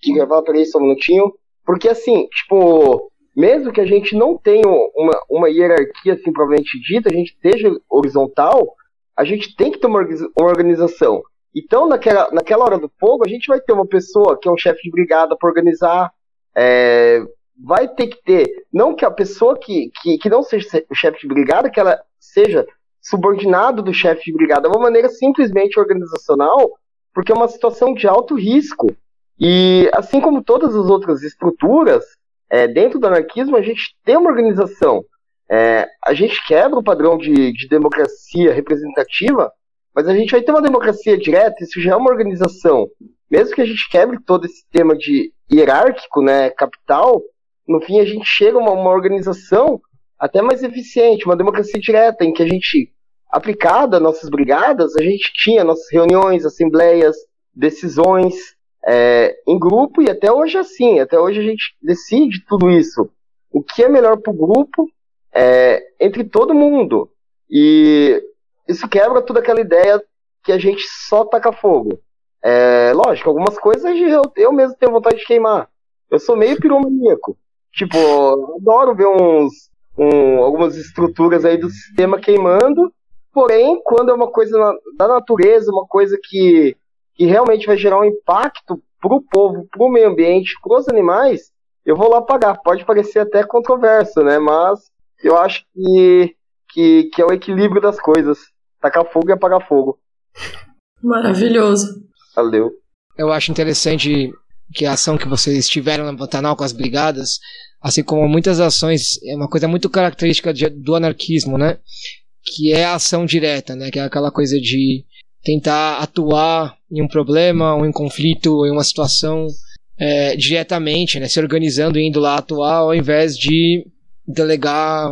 Que gravar para isso um minutinho, porque assim, tipo, mesmo que a gente não tenha uma, uma hierarquia assim provavelmente dita, a gente esteja horizontal, a gente tem que ter uma organização. Então, naquela, naquela hora do fogo, a gente vai ter uma pessoa que é um chefe de brigada para organizar. É, vai ter que ter, não que a pessoa que, que, que não seja o chefe de brigada, que ela seja subordinado do chefe de brigada, de uma maneira simplesmente organizacional, porque é uma situação de alto risco. E assim como todas as outras estruturas, é, dentro do anarquismo a gente tem uma organização. É, a gente quebra o padrão de, de democracia representativa mas a gente vai ter uma democracia direta, isso já é uma organização. Mesmo que a gente quebre todo esse sistema de hierárquico, né, capital, no fim a gente chega a uma, uma organização até mais eficiente, uma democracia direta, em que a gente, aplicada nossas brigadas, a gente tinha nossas reuniões, assembleias, decisões é, em grupo, e até hoje é assim, até hoje a gente decide tudo isso. O que é melhor para o grupo é, entre todo mundo. E isso quebra toda aquela ideia que a gente só taca fogo. É, lógico, algumas coisas eu, eu mesmo tenho vontade de queimar. Eu sou meio piromaníaco. Tipo, adoro ver uns, um, algumas estruturas aí do sistema queimando. Porém, quando é uma coisa na, da natureza, uma coisa que, que realmente vai gerar um impacto pro povo, pro meio ambiente, pros animais, eu vou lá pagar. Pode parecer até controverso, né? Mas eu acho que, que, que é o equilíbrio das coisas. Tacar fogo e apagar fogo. Maravilhoso. Valeu. Eu acho interessante que a ação que vocês tiveram na Pantanal com as brigadas, assim como muitas ações, é uma coisa muito característica de, do anarquismo, né? Que é a ação direta, né? Que é aquela coisa de tentar atuar em um problema, ou em um conflito, em uma situação é, diretamente, né? Se organizando e indo lá atuar, ao invés de delegar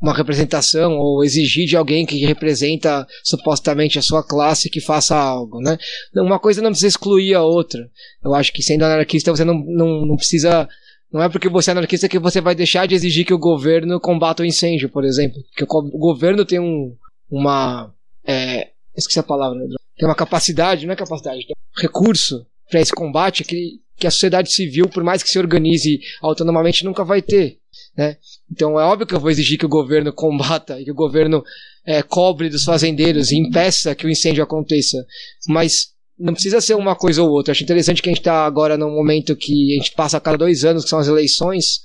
uma representação ou exigir de alguém que representa supostamente a sua classe que faça algo, né? Uma coisa não precisa excluir a outra. Eu acho que sendo anarquista você não, não, não precisa não é porque você é anarquista que você vai deixar de exigir que o governo combata o incêndio, por exemplo. Que o governo tem um, uma. É, esqueci a palavra. Tem uma capacidade, não é capacidade, tem um recurso para esse combate que, que a sociedade civil, por mais que se organize autonomamente, nunca vai ter. Né? Então é óbvio que eu vou exigir que o governo combata e que o governo é, cobre dos fazendeiros e impeça que o incêndio aconteça. Mas não precisa ser uma coisa ou outra. Acho interessante que a gente está agora num momento que a gente passa a cada dois anos, que são as eleições.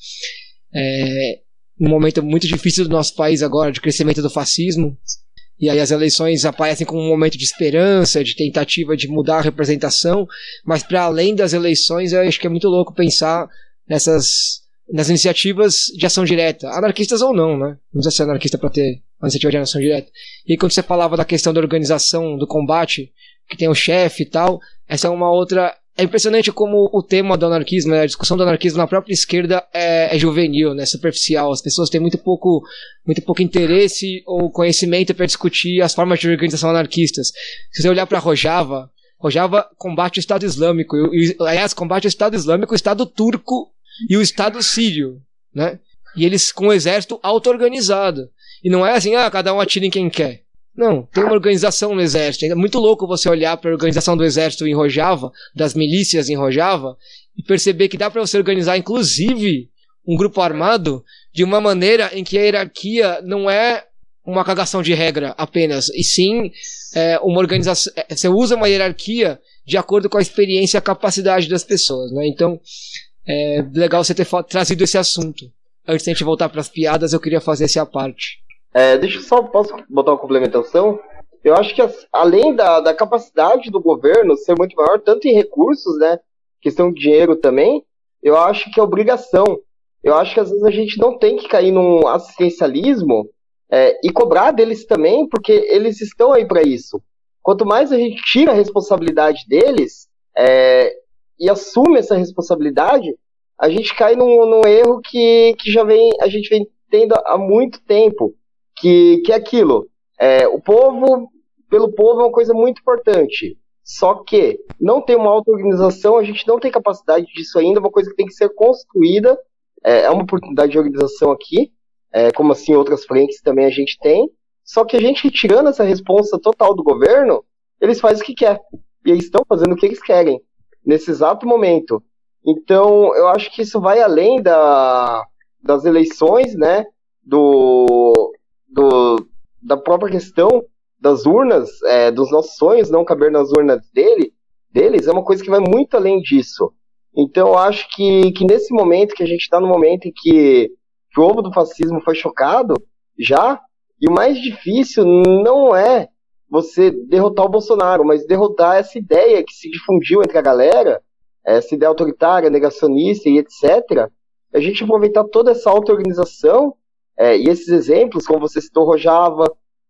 É, um momento muito difícil do nosso país agora, de crescimento do fascismo. E aí as eleições aparecem como um momento de esperança, de tentativa de mudar a representação. Mas para além das eleições, eu acho que é muito louco pensar nessas nas iniciativas de ação direta, anarquistas ou não, né? Não precisa ser anarquista para ter uma iniciativa de ação direta. E quando você falava da questão da organização do combate, que tem o chefe e tal, essa é uma outra. É impressionante como o tema do anarquismo, né? a discussão do anarquismo na própria esquerda é, é juvenil, né? superficial. As pessoas têm muito pouco, muito pouco interesse ou conhecimento para discutir as formas de organização anarquistas. Se você olhar para Rojava, Rojava combate o Estado Islâmico. E, aliás, combate o Estado Islâmico, o Estado turco e o Estado sírio, né? E eles com o exército auto-organizado. E não é assim, ah, cada um atira em quem quer. Não, tem uma organização no exército. É muito louco você olhar para a organização do exército em Rojava, das milícias em Rojava, e perceber que dá para você organizar, inclusive, um grupo armado de uma maneira em que a hierarquia não é uma cagação de regra apenas, e sim é, uma organização. É, você usa uma hierarquia de acordo com a experiência e a capacidade das pessoas, né? Então, é legal você ter trazido esse assunto. Antes de a gente voltar para as piadas, eu queria fazer essa parte. É, deixa eu só posso botar uma complementação. Eu acho que as, além da, da capacidade do governo ser muito maior, tanto em recursos, né, questão de dinheiro também, eu acho que é obrigação. Eu acho que às vezes a gente não tem que cair num assistencialismo é, e cobrar deles também, porque eles estão aí para isso. Quanto mais a gente tira a responsabilidade deles, é, e assume essa responsabilidade, a gente cai num, num erro que, que já vem, a gente vem tendo há muito tempo, que, que é aquilo. É, o povo, pelo povo, é uma coisa muito importante. Só que não tem uma auto-organização, a gente não tem capacidade disso ainda, é uma coisa que tem que ser construída. É, é uma oportunidade de organização aqui, é, como assim outras frentes também a gente tem. Só que a gente retirando essa responsa total do governo, eles fazem o que quer. E eles estão fazendo o que eles querem, nesse exato momento. Então, eu acho que isso vai além da, das eleições, né? Do, do, da própria questão das urnas, é, dos nossos sonhos não caber nas urnas dele, deles, é uma coisa que vai muito além disso. Então, acho que, que nesse momento, que a gente está no momento em que, que o ovo do fascismo foi chocado, já, e o mais difícil não é você derrotar o Bolsonaro, mas derrotar essa ideia que se difundiu entre a galera, essa ideia autoritária, negacionista e etc. A gente aproveitar toda essa auto-organização é, e esses exemplos, como você citou, Rojava,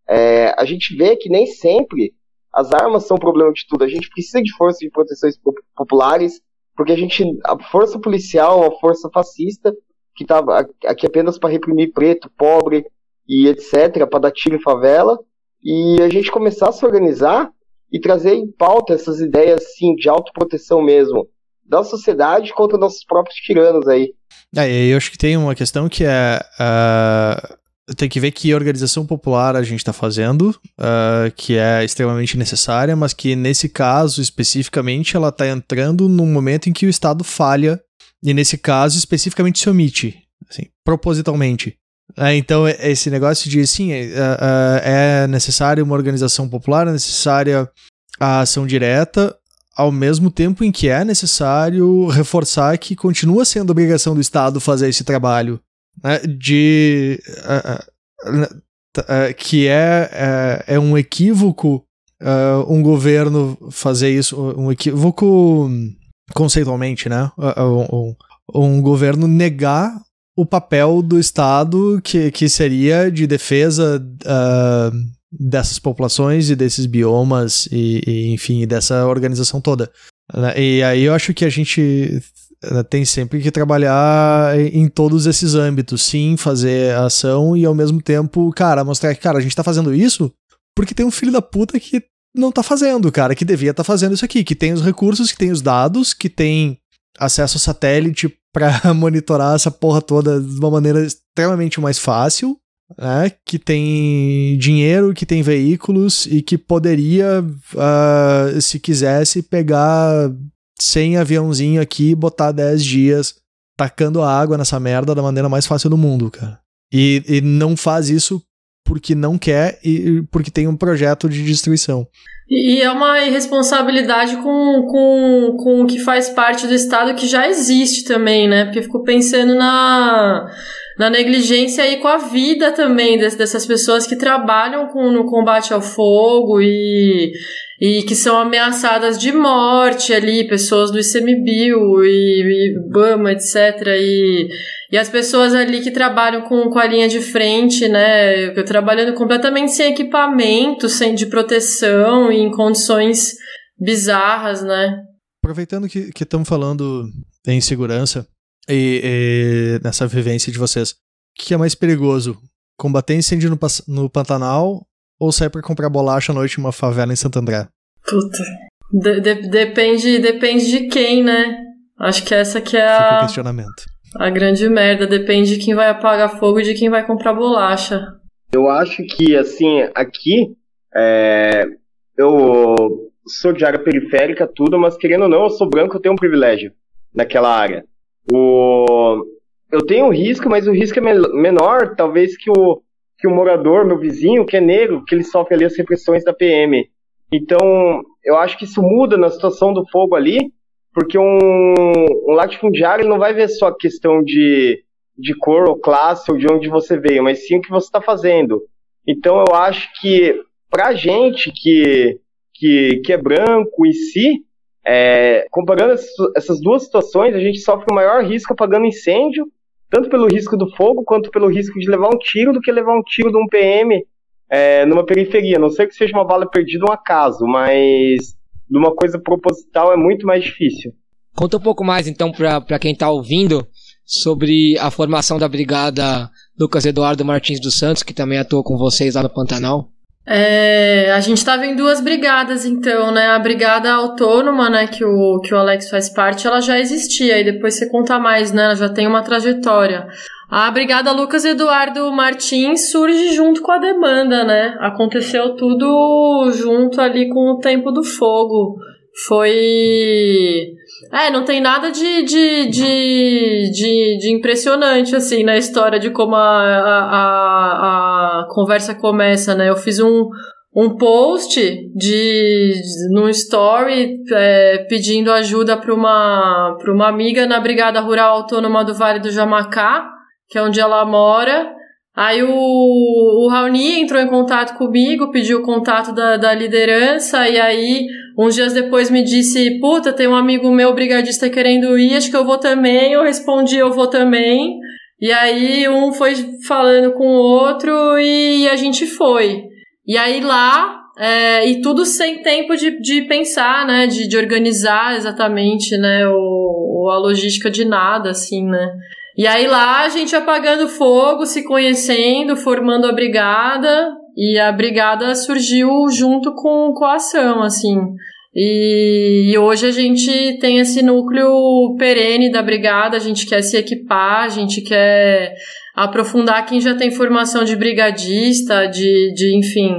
é, a gente vê que nem sempre as armas são o problema de tudo. A gente precisa de forças de proteções populares, porque a gente, a força policial é uma força fascista que estava aqui apenas para reprimir preto, pobre e etc, para dar tiro em favela e a gente começar a se organizar e trazer em pauta essas ideias assim, de autoproteção mesmo da sociedade contra nossos próprios tiranos aí. É, eu acho que tem uma questão que é. Uh, tem que ver que organização popular a gente está fazendo, uh, que é extremamente necessária, mas que nesse caso especificamente ela está entrando num momento em que o Estado falha, e nesse caso especificamente se omite, assim, propositalmente. É, então, é, esse negócio de, sim, é, é, é necessário uma organização popular, é necessária a ação direta, ao mesmo tempo em que é necessário reforçar que continua sendo obrigação do Estado fazer esse trabalho, né, de... Uh, uh, que é, é, é, um equívoco um governo fazer isso, um equívoco conceitualmente, né? Um, um governo negar o papel do Estado que, que seria de defesa uh, dessas populações e desses biomas e, e, enfim, dessa organização toda. Né? E aí eu acho que a gente né, tem sempre que trabalhar em todos esses âmbitos, sim, fazer ação e ao mesmo tempo, cara, mostrar que, cara, a gente tá fazendo isso porque tem um filho da puta que não tá fazendo, cara, que devia estar tá fazendo isso aqui, que tem os recursos, que tem os dados, que tem acesso ao satélite para monitorar essa porra toda de uma maneira extremamente mais fácil, né? Que tem dinheiro, que tem veículos e que poderia, uh, se quisesse, pegar 100 aviãozinho aqui e botar 10 dias tacando água nessa merda da maneira mais fácil do mundo, cara. E, e não faz isso porque não quer e porque tem um projeto de destruição. E é uma irresponsabilidade com, com, com o que faz parte do Estado que já existe também, né? Porque eu fico pensando na, na negligência e com a vida também dessas pessoas que trabalham com, no combate ao fogo e, e que são ameaçadas de morte ali, pessoas do ICMBio e, e Bama, etc. E e as pessoas ali que trabalham com, com a linha de frente, né, trabalhando completamente sem equipamento, sem de proteção e em condições bizarras, né? Aproveitando que estamos falando em segurança e, e, nessa vivência de vocês, o que é mais perigoso? Combater incêndio no, no Pantanal ou sair para comprar bolacha à noite em uma favela em Santo André? Puta. De, de, depende, depende de quem, né? Acho que essa que é a. Fica o questionamento. A grande merda, depende de quem vai apagar fogo e de quem vai comprar bolacha. Eu acho que, assim, aqui, é, eu sou de área periférica, tudo, mas querendo ou não, eu sou branco, eu tenho um privilégio naquela área. O, eu tenho um risco, mas o risco é menor, talvez, que o, que o morador, meu vizinho, que é negro, que ele sofre ali as repressões da PM. Então, eu acho que isso muda na situação do fogo ali, porque um, um latifundiário ele não vai ver só a questão de, de cor ou classe ou de onde você veio, mas sim o que você está fazendo. Então eu acho que para gente que, que, que é branco em si, é, comparando essas duas situações, a gente sofre o maior risco apagando incêndio, tanto pelo risco do fogo quanto pelo risco de levar um tiro do que levar um tiro de um PM é, numa periferia. Não sei que seja uma bala perdida um acaso, mas de uma coisa proposital é muito mais difícil. Conta um pouco mais então para quem está ouvindo sobre a formação da brigada Lucas Eduardo Martins dos Santos, que também atuou com vocês lá no Pantanal? É, a gente estava em duas brigadas, então, né? A brigada autônoma, né, que o, que o Alex faz parte, ela já existia, e depois você conta mais, né? Ela já tem uma trajetória. A brigada Lucas Eduardo Martins surge junto com a demanda, né? Aconteceu tudo junto ali com o tempo do fogo. Foi. É, não tem nada de, de, de, de, de impressionante, assim, na história de como a, a, a, conversa começa, né? Eu fiz um, um post de, num story é, pedindo ajuda para uma, uma amiga na Brigada Rural Autônoma do Vale do Jamacá, que é onde ela mora. Aí o, o Raoni entrou em contato comigo, pediu o contato da, da liderança, e aí, uns dias depois, me disse: Puta, tem um amigo meu brigadista querendo ir, acho que eu vou também. Eu respondi: Eu vou também. E aí, um foi falando com o outro e a gente foi. E aí lá, é, e tudo sem tempo de, de pensar, né? De, de organizar exatamente, né? O, a logística de nada, assim, né? E aí lá a gente apagando fogo, se conhecendo, formando a brigada, e a brigada surgiu junto com, com a ação, assim. E, e, hoje a gente tem esse núcleo perene da brigada, a gente quer se equipar, a gente quer aprofundar quem já tem formação de brigadista, de, de enfim.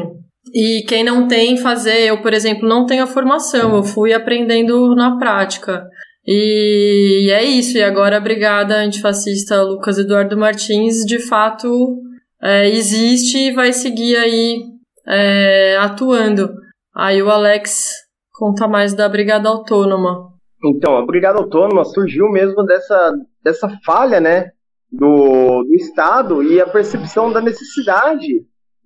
E quem não tem, fazer. Eu, por exemplo, não tenho a formação, eu fui aprendendo na prática. E é isso, e agora a Brigada Antifascista Lucas Eduardo Martins de fato é, existe e vai seguir aí é, atuando. Aí o Alex conta mais da Brigada Autônoma. Então, a Brigada Autônoma surgiu mesmo dessa, dessa falha, né, do, do Estado e a percepção da necessidade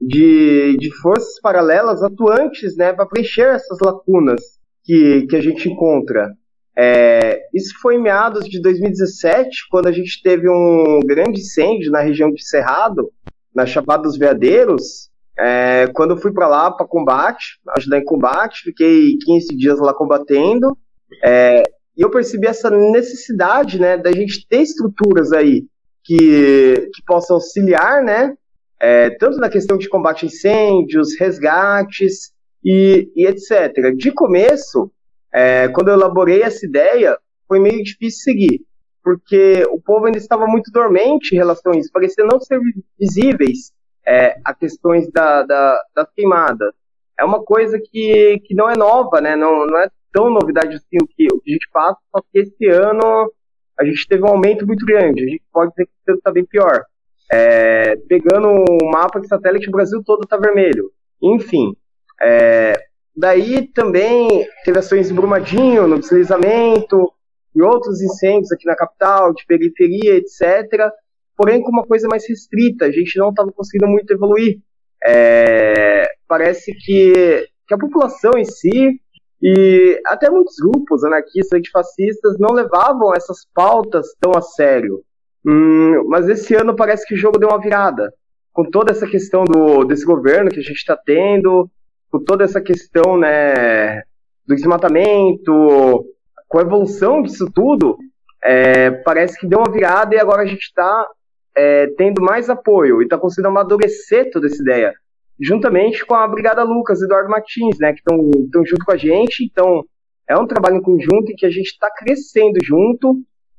de, de forças paralelas atuantes, né, para preencher essas lacunas que, que a gente encontra. É, isso foi em meados de 2017, quando a gente teve um grande incêndio na região de Cerrado, na Chapada dos Veadeiros. É, quando eu fui para lá para combate, ajudar em combate, fiquei 15 dias lá combatendo. É, e eu percebi essa necessidade, né, da gente ter estruturas aí que, que possam auxiliar, né, é, tanto na questão de combate a incêndios, resgates e, e etc. De começo, é, quando eu elaborei essa ideia, foi meio difícil seguir, porque o povo ainda estava muito dormente em relação a isso, parecia não ser visíveis é, a questões da, da, das queimadas. É uma coisa que, que não é nova, né? não, não é tão novidade assim o que, o que a gente passa, só que esse ano a gente teve um aumento muito grande, a gente pode dizer que está bem pior. É, pegando o mapa de satélite, o Brasil todo está vermelho. Enfim, é, Daí também teve ações em Brumadinho, no deslizamento, e outros incêndios aqui na capital, de periferia, etc. Porém, com uma coisa mais restrita, a gente não estava conseguindo muito evoluir. É, parece que, que a população em si, e até muitos grupos anarquistas, antifascistas, não levavam essas pautas tão a sério. Hum, mas esse ano parece que o jogo deu uma virada. Com toda essa questão do, desse governo que a gente está tendo, com toda essa questão né, do desmatamento, com a evolução disso tudo, é, parece que deu uma virada e agora a gente está é, tendo mais apoio e está conseguindo amadurecer toda essa ideia, juntamente com a Brigada Lucas e Eduardo Martins, né, que estão junto com a gente. Então, é um trabalho em conjunto em que a gente está crescendo junto.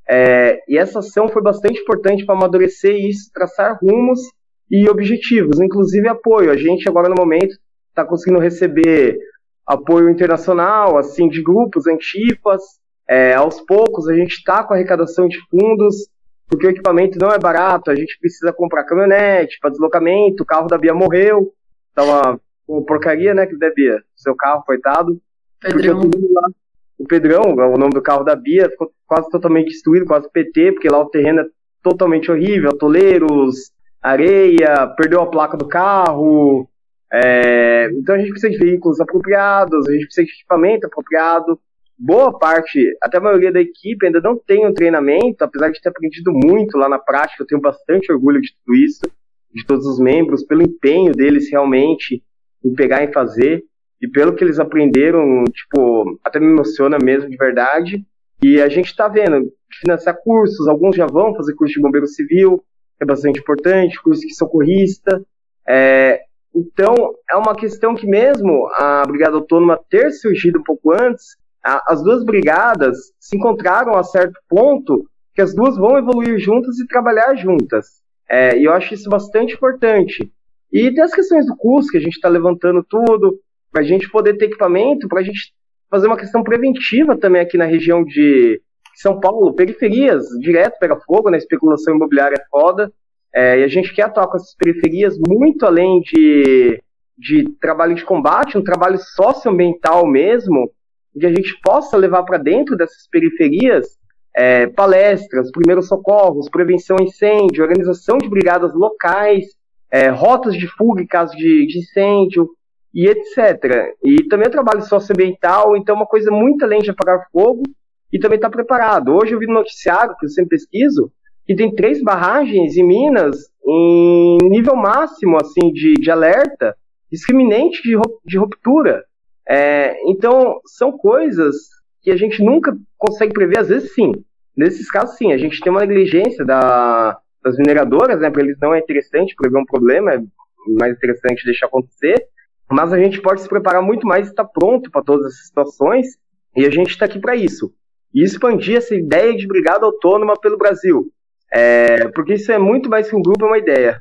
É, e essa ação foi bastante importante para amadurecer isso, traçar rumos e objetivos, inclusive apoio. A gente agora no momento está conseguindo receber apoio internacional, assim, de grupos antifas. É, aos poucos, a gente está com arrecadação de fundos, porque o equipamento não é barato, a gente precisa comprar caminhonete para deslocamento, o carro da Bia morreu, tava com porcaria, né, que da Bia, seu carro, coitado. Pedrão. Lá, o Pedrão, o nome do carro da Bia, ficou quase totalmente destruído, quase PT, porque lá o terreno é totalmente horrível, toleiros, areia, perdeu a placa do carro, é, então a gente precisa de veículos apropriados, a gente precisa de equipamento apropriado. Boa parte, até a maioria da equipe ainda não tem um treinamento, apesar de ter aprendido muito lá na prática, eu tenho bastante orgulho de tudo isso, de todos os membros, pelo empenho deles realmente em pegar e fazer, e pelo que eles aprenderam, tipo, até me emociona mesmo de verdade. E a gente está vendo financiar cursos, alguns já vão fazer curso de bombeiro civil, é bastante importante, curso de socorrista. É, então, é uma questão que mesmo a Brigada Autônoma ter surgido um pouco antes, as duas brigadas se encontraram a certo ponto que as duas vão evoluir juntas e trabalhar juntas. É, e eu acho isso bastante importante. E tem as questões do custo, que a gente está levantando tudo, para a gente poder ter equipamento, para a gente fazer uma questão preventiva também aqui na região de São Paulo, periferias, direto pega fogo, né? Especulação imobiliária é foda. É, e a gente quer atuar com essas periferias muito além de, de trabalho de combate, um trabalho socioambiental mesmo, que a gente possa levar para dentro dessas periferias é, palestras, primeiros socorros, prevenção a incêndio, organização de brigadas locais, é, rotas de fuga em caso de, de, incêndio e etc. E também trabalho socioambiental, então é uma coisa muito além de apagar fogo e também está preparado. Hoje eu vi no noticiário, que eu sempre pesquiso, que tem três barragens em Minas em nível máximo assim de, de alerta, discriminante de, de ruptura. É, então, são coisas que a gente nunca consegue prever, às vezes sim. Nesses casos, sim, a gente tem uma negligência da, das mineradoras, né? Para eles não é interessante prever um problema, é mais interessante deixar acontecer. Mas a gente pode se preparar muito mais e estar pronto para todas essas situações, e a gente está aqui para isso. E expandir essa ideia de brigada autônoma pelo Brasil. É, porque isso é muito mais que um grupo, é uma ideia.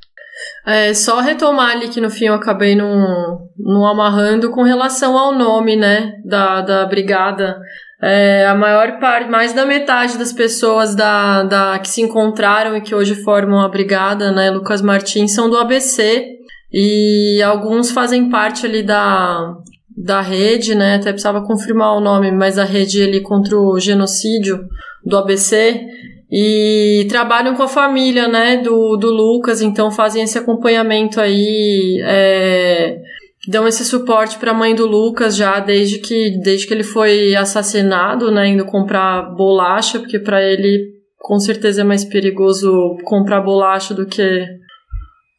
É, só retomar ali que no fim eu acabei não, amarrando com relação ao nome, né, da, da brigada. É, a maior parte, mais da metade das pessoas da, da, que se encontraram e que hoje formam a brigada, né, Lucas Martins, são do ABC e alguns fazem parte ali da, da rede, né, até precisava confirmar o nome, mas a rede ali contra o genocídio do ABC e trabalham com a família, né, do, do Lucas, então fazem esse acompanhamento aí, é, dão esse suporte para a mãe do Lucas já desde que, desde que ele foi assassinado, né, indo comprar bolacha, porque para ele com certeza é mais perigoso comprar bolacha do que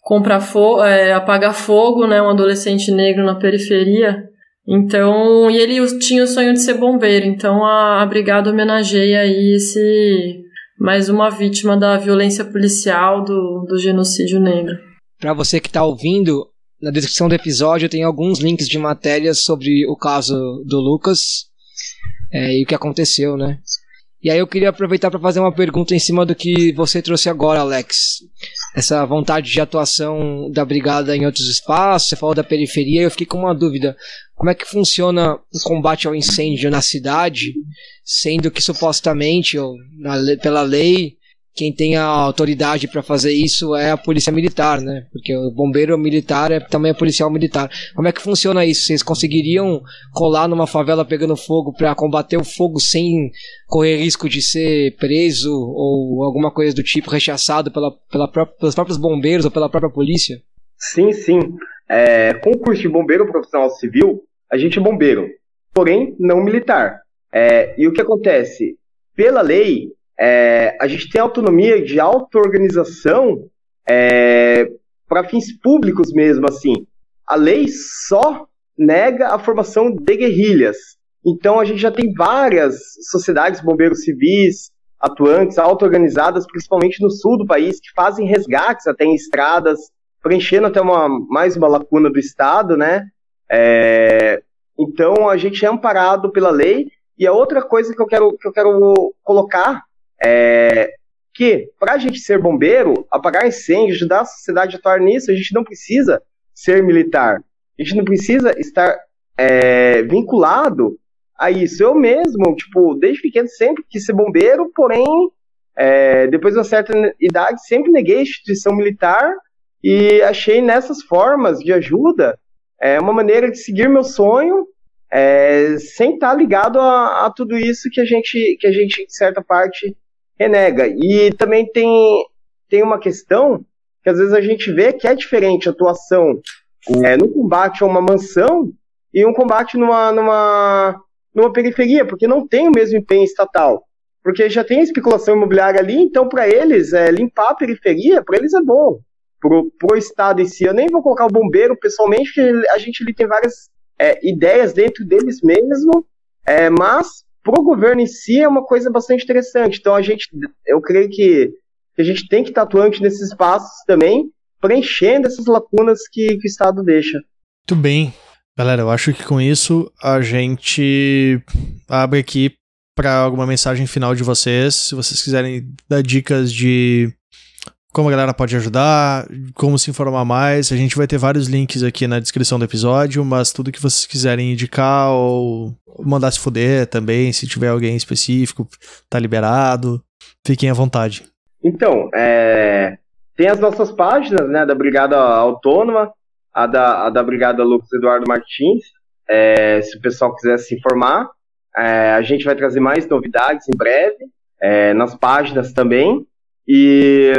comprar fo é, apagar fogo, né, um adolescente negro na periferia. Então, e ele tinha o sonho de ser bombeiro, então a, a brigada homenageia aí esse mais uma vítima da violência policial do, do genocídio negro. Para você que está ouvindo, na descrição do episódio tem alguns links de matérias sobre o caso do Lucas é, e o que aconteceu, né? E aí eu queria aproveitar para fazer uma pergunta em cima do que você trouxe agora, Alex. Essa vontade de atuação da brigada em outros espaços, você falou da periferia, eu fiquei com uma dúvida. Como é que funciona o combate ao incêndio na cidade, sendo que supostamente, ou na, pela lei, quem tem a autoridade para fazer isso é a polícia militar, né? Porque o bombeiro militar é, também é policial militar. Como é que funciona isso? Vocês conseguiriam colar numa favela pegando fogo para combater o fogo sem correr risco de ser preso ou alguma coisa do tipo rechaçado pela, pela própria, pelos próprios bombeiros ou pela própria polícia? Sim, sim. É, com o curso de bombeiro profissional civil, a gente é bombeiro, porém não militar. É, e o que acontece? Pela lei, é, a gente tem autonomia de auto-organização é, para fins públicos mesmo, assim. A lei só nega a formação de guerrilhas. Então a gente já tem várias sociedades bombeiros civis atuantes, auto-organizadas, principalmente no sul do país, que fazem resgates até em estradas, preenchendo até uma, mais uma lacuna do Estado, né? É, então a gente é amparado pela lei. E a outra coisa que eu quero, que eu quero colocar é que, para a gente ser bombeiro, apagar incêndio, ajudar a sociedade a atuar nisso, a gente não precisa ser militar. A gente não precisa estar é, vinculado a isso. Eu mesmo, tipo, desde pequeno sempre quis ser bombeiro, porém, é, depois de uma certa idade, sempre neguei a instituição militar e achei nessas formas de ajuda é, uma maneira de seguir meu sonho é, sem estar ligado a, a, tudo isso que a gente, que a gente, em certa parte, renega. E também tem, tem uma questão que às vezes a gente vê que é diferente a atuação é, no combate a uma mansão e um combate numa, numa, numa periferia, porque não tem o mesmo empenho estatal. Porque já tem especulação imobiliária ali, então para eles, é, limpar a periferia, para eles é bom. Pro, pro Estado em si, eu nem vou colocar o bombeiro pessoalmente, a gente tem várias é, ideias dentro deles mesmo, é, mas pro governo em si é uma coisa bastante interessante. Então a gente, eu creio que, que a gente tem que estar atuante nesses espaços também, preenchendo essas lacunas que, que o Estado deixa. Muito bem. Galera, eu acho que com isso a gente abre aqui para alguma mensagem final de vocês. Se vocês quiserem dar dicas de como a galera pode ajudar, como se informar mais, a gente vai ter vários links aqui na descrição do episódio, mas tudo que vocês quiserem indicar ou mandar se fuder também, se tiver alguém específico, tá liberado, fiquem à vontade. Então, é, tem as nossas páginas, né, da Brigada Autônoma, a da, a da Brigada Lucas Eduardo Martins, é, se o pessoal quiser se informar. É, a gente vai trazer mais novidades em breve, é, nas páginas também. E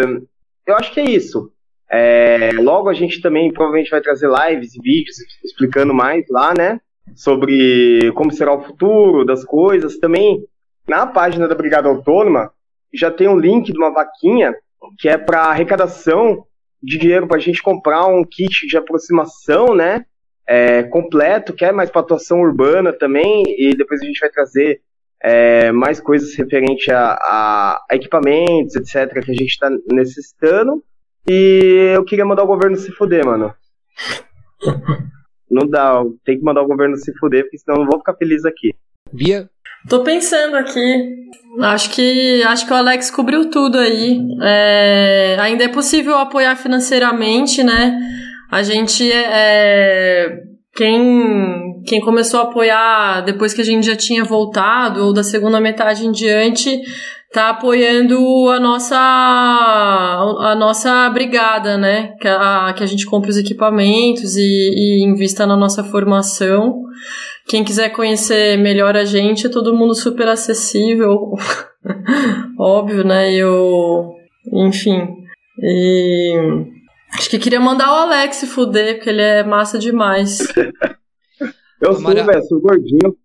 eu acho que é isso. É, logo a gente também provavelmente vai trazer lives e vídeos explicando mais lá, né? Sobre como será o futuro das coisas. Também na página da Brigada Autônoma já tem um link de uma vaquinha que é para arrecadação de dinheiro para a gente comprar um kit de aproximação, né? É, completo, que é mais para atuação urbana também, e depois a gente vai trazer é, mais coisas referente a, a, a, equipamentos, etc., que a gente está necessitando. E eu queria mandar o governo se fuder, mano. Não dá, tem que mandar o governo se fuder, porque senão eu não vou ficar feliz aqui. Bia? Tô pensando aqui. Acho que acho que o Alex cobriu tudo aí. É, ainda é possível apoiar financeiramente, né? A gente é, quem quem começou a apoiar depois que a gente já tinha voltado ou da segunda metade em diante tá apoiando a nossa a nossa brigada, né? Que a, que a gente compre os equipamentos e, e invista na nossa formação. Quem quiser conhecer melhor a gente, é todo mundo super acessível. Óbvio, né? Eu. Enfim. E. Acho que queria mandar o Alex se fuder, porque ele é massa demais. Eu sou, Mara... velho, sou gordinho.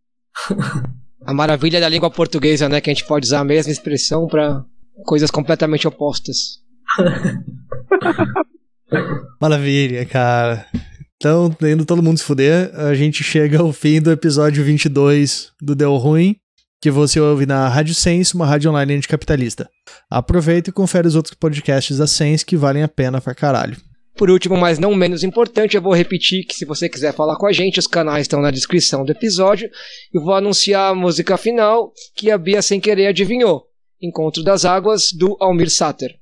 A maravilha da língua portuguesa, né? Que a gente pode usar a mesma expressão para coisas completamente opostas. Maravilha, cara. Então, tendo todo mundo se fuder, a gente chega ao fim do episódio 22 do Deu Ruim, que você ouve na Rádio Sense, uma rádio online anticapitalista. Aproveita e confere os outros podcasts da Sense que valem a pena pra caralho. Por último, mas não menos importante, eu vou repetir que se você quiser falar com a gente, os canais estão na descrição do episódio. Eu vou anunciar a música final que a Bia sem querer adivinhou. Encontro das Águas, do Almir Sater.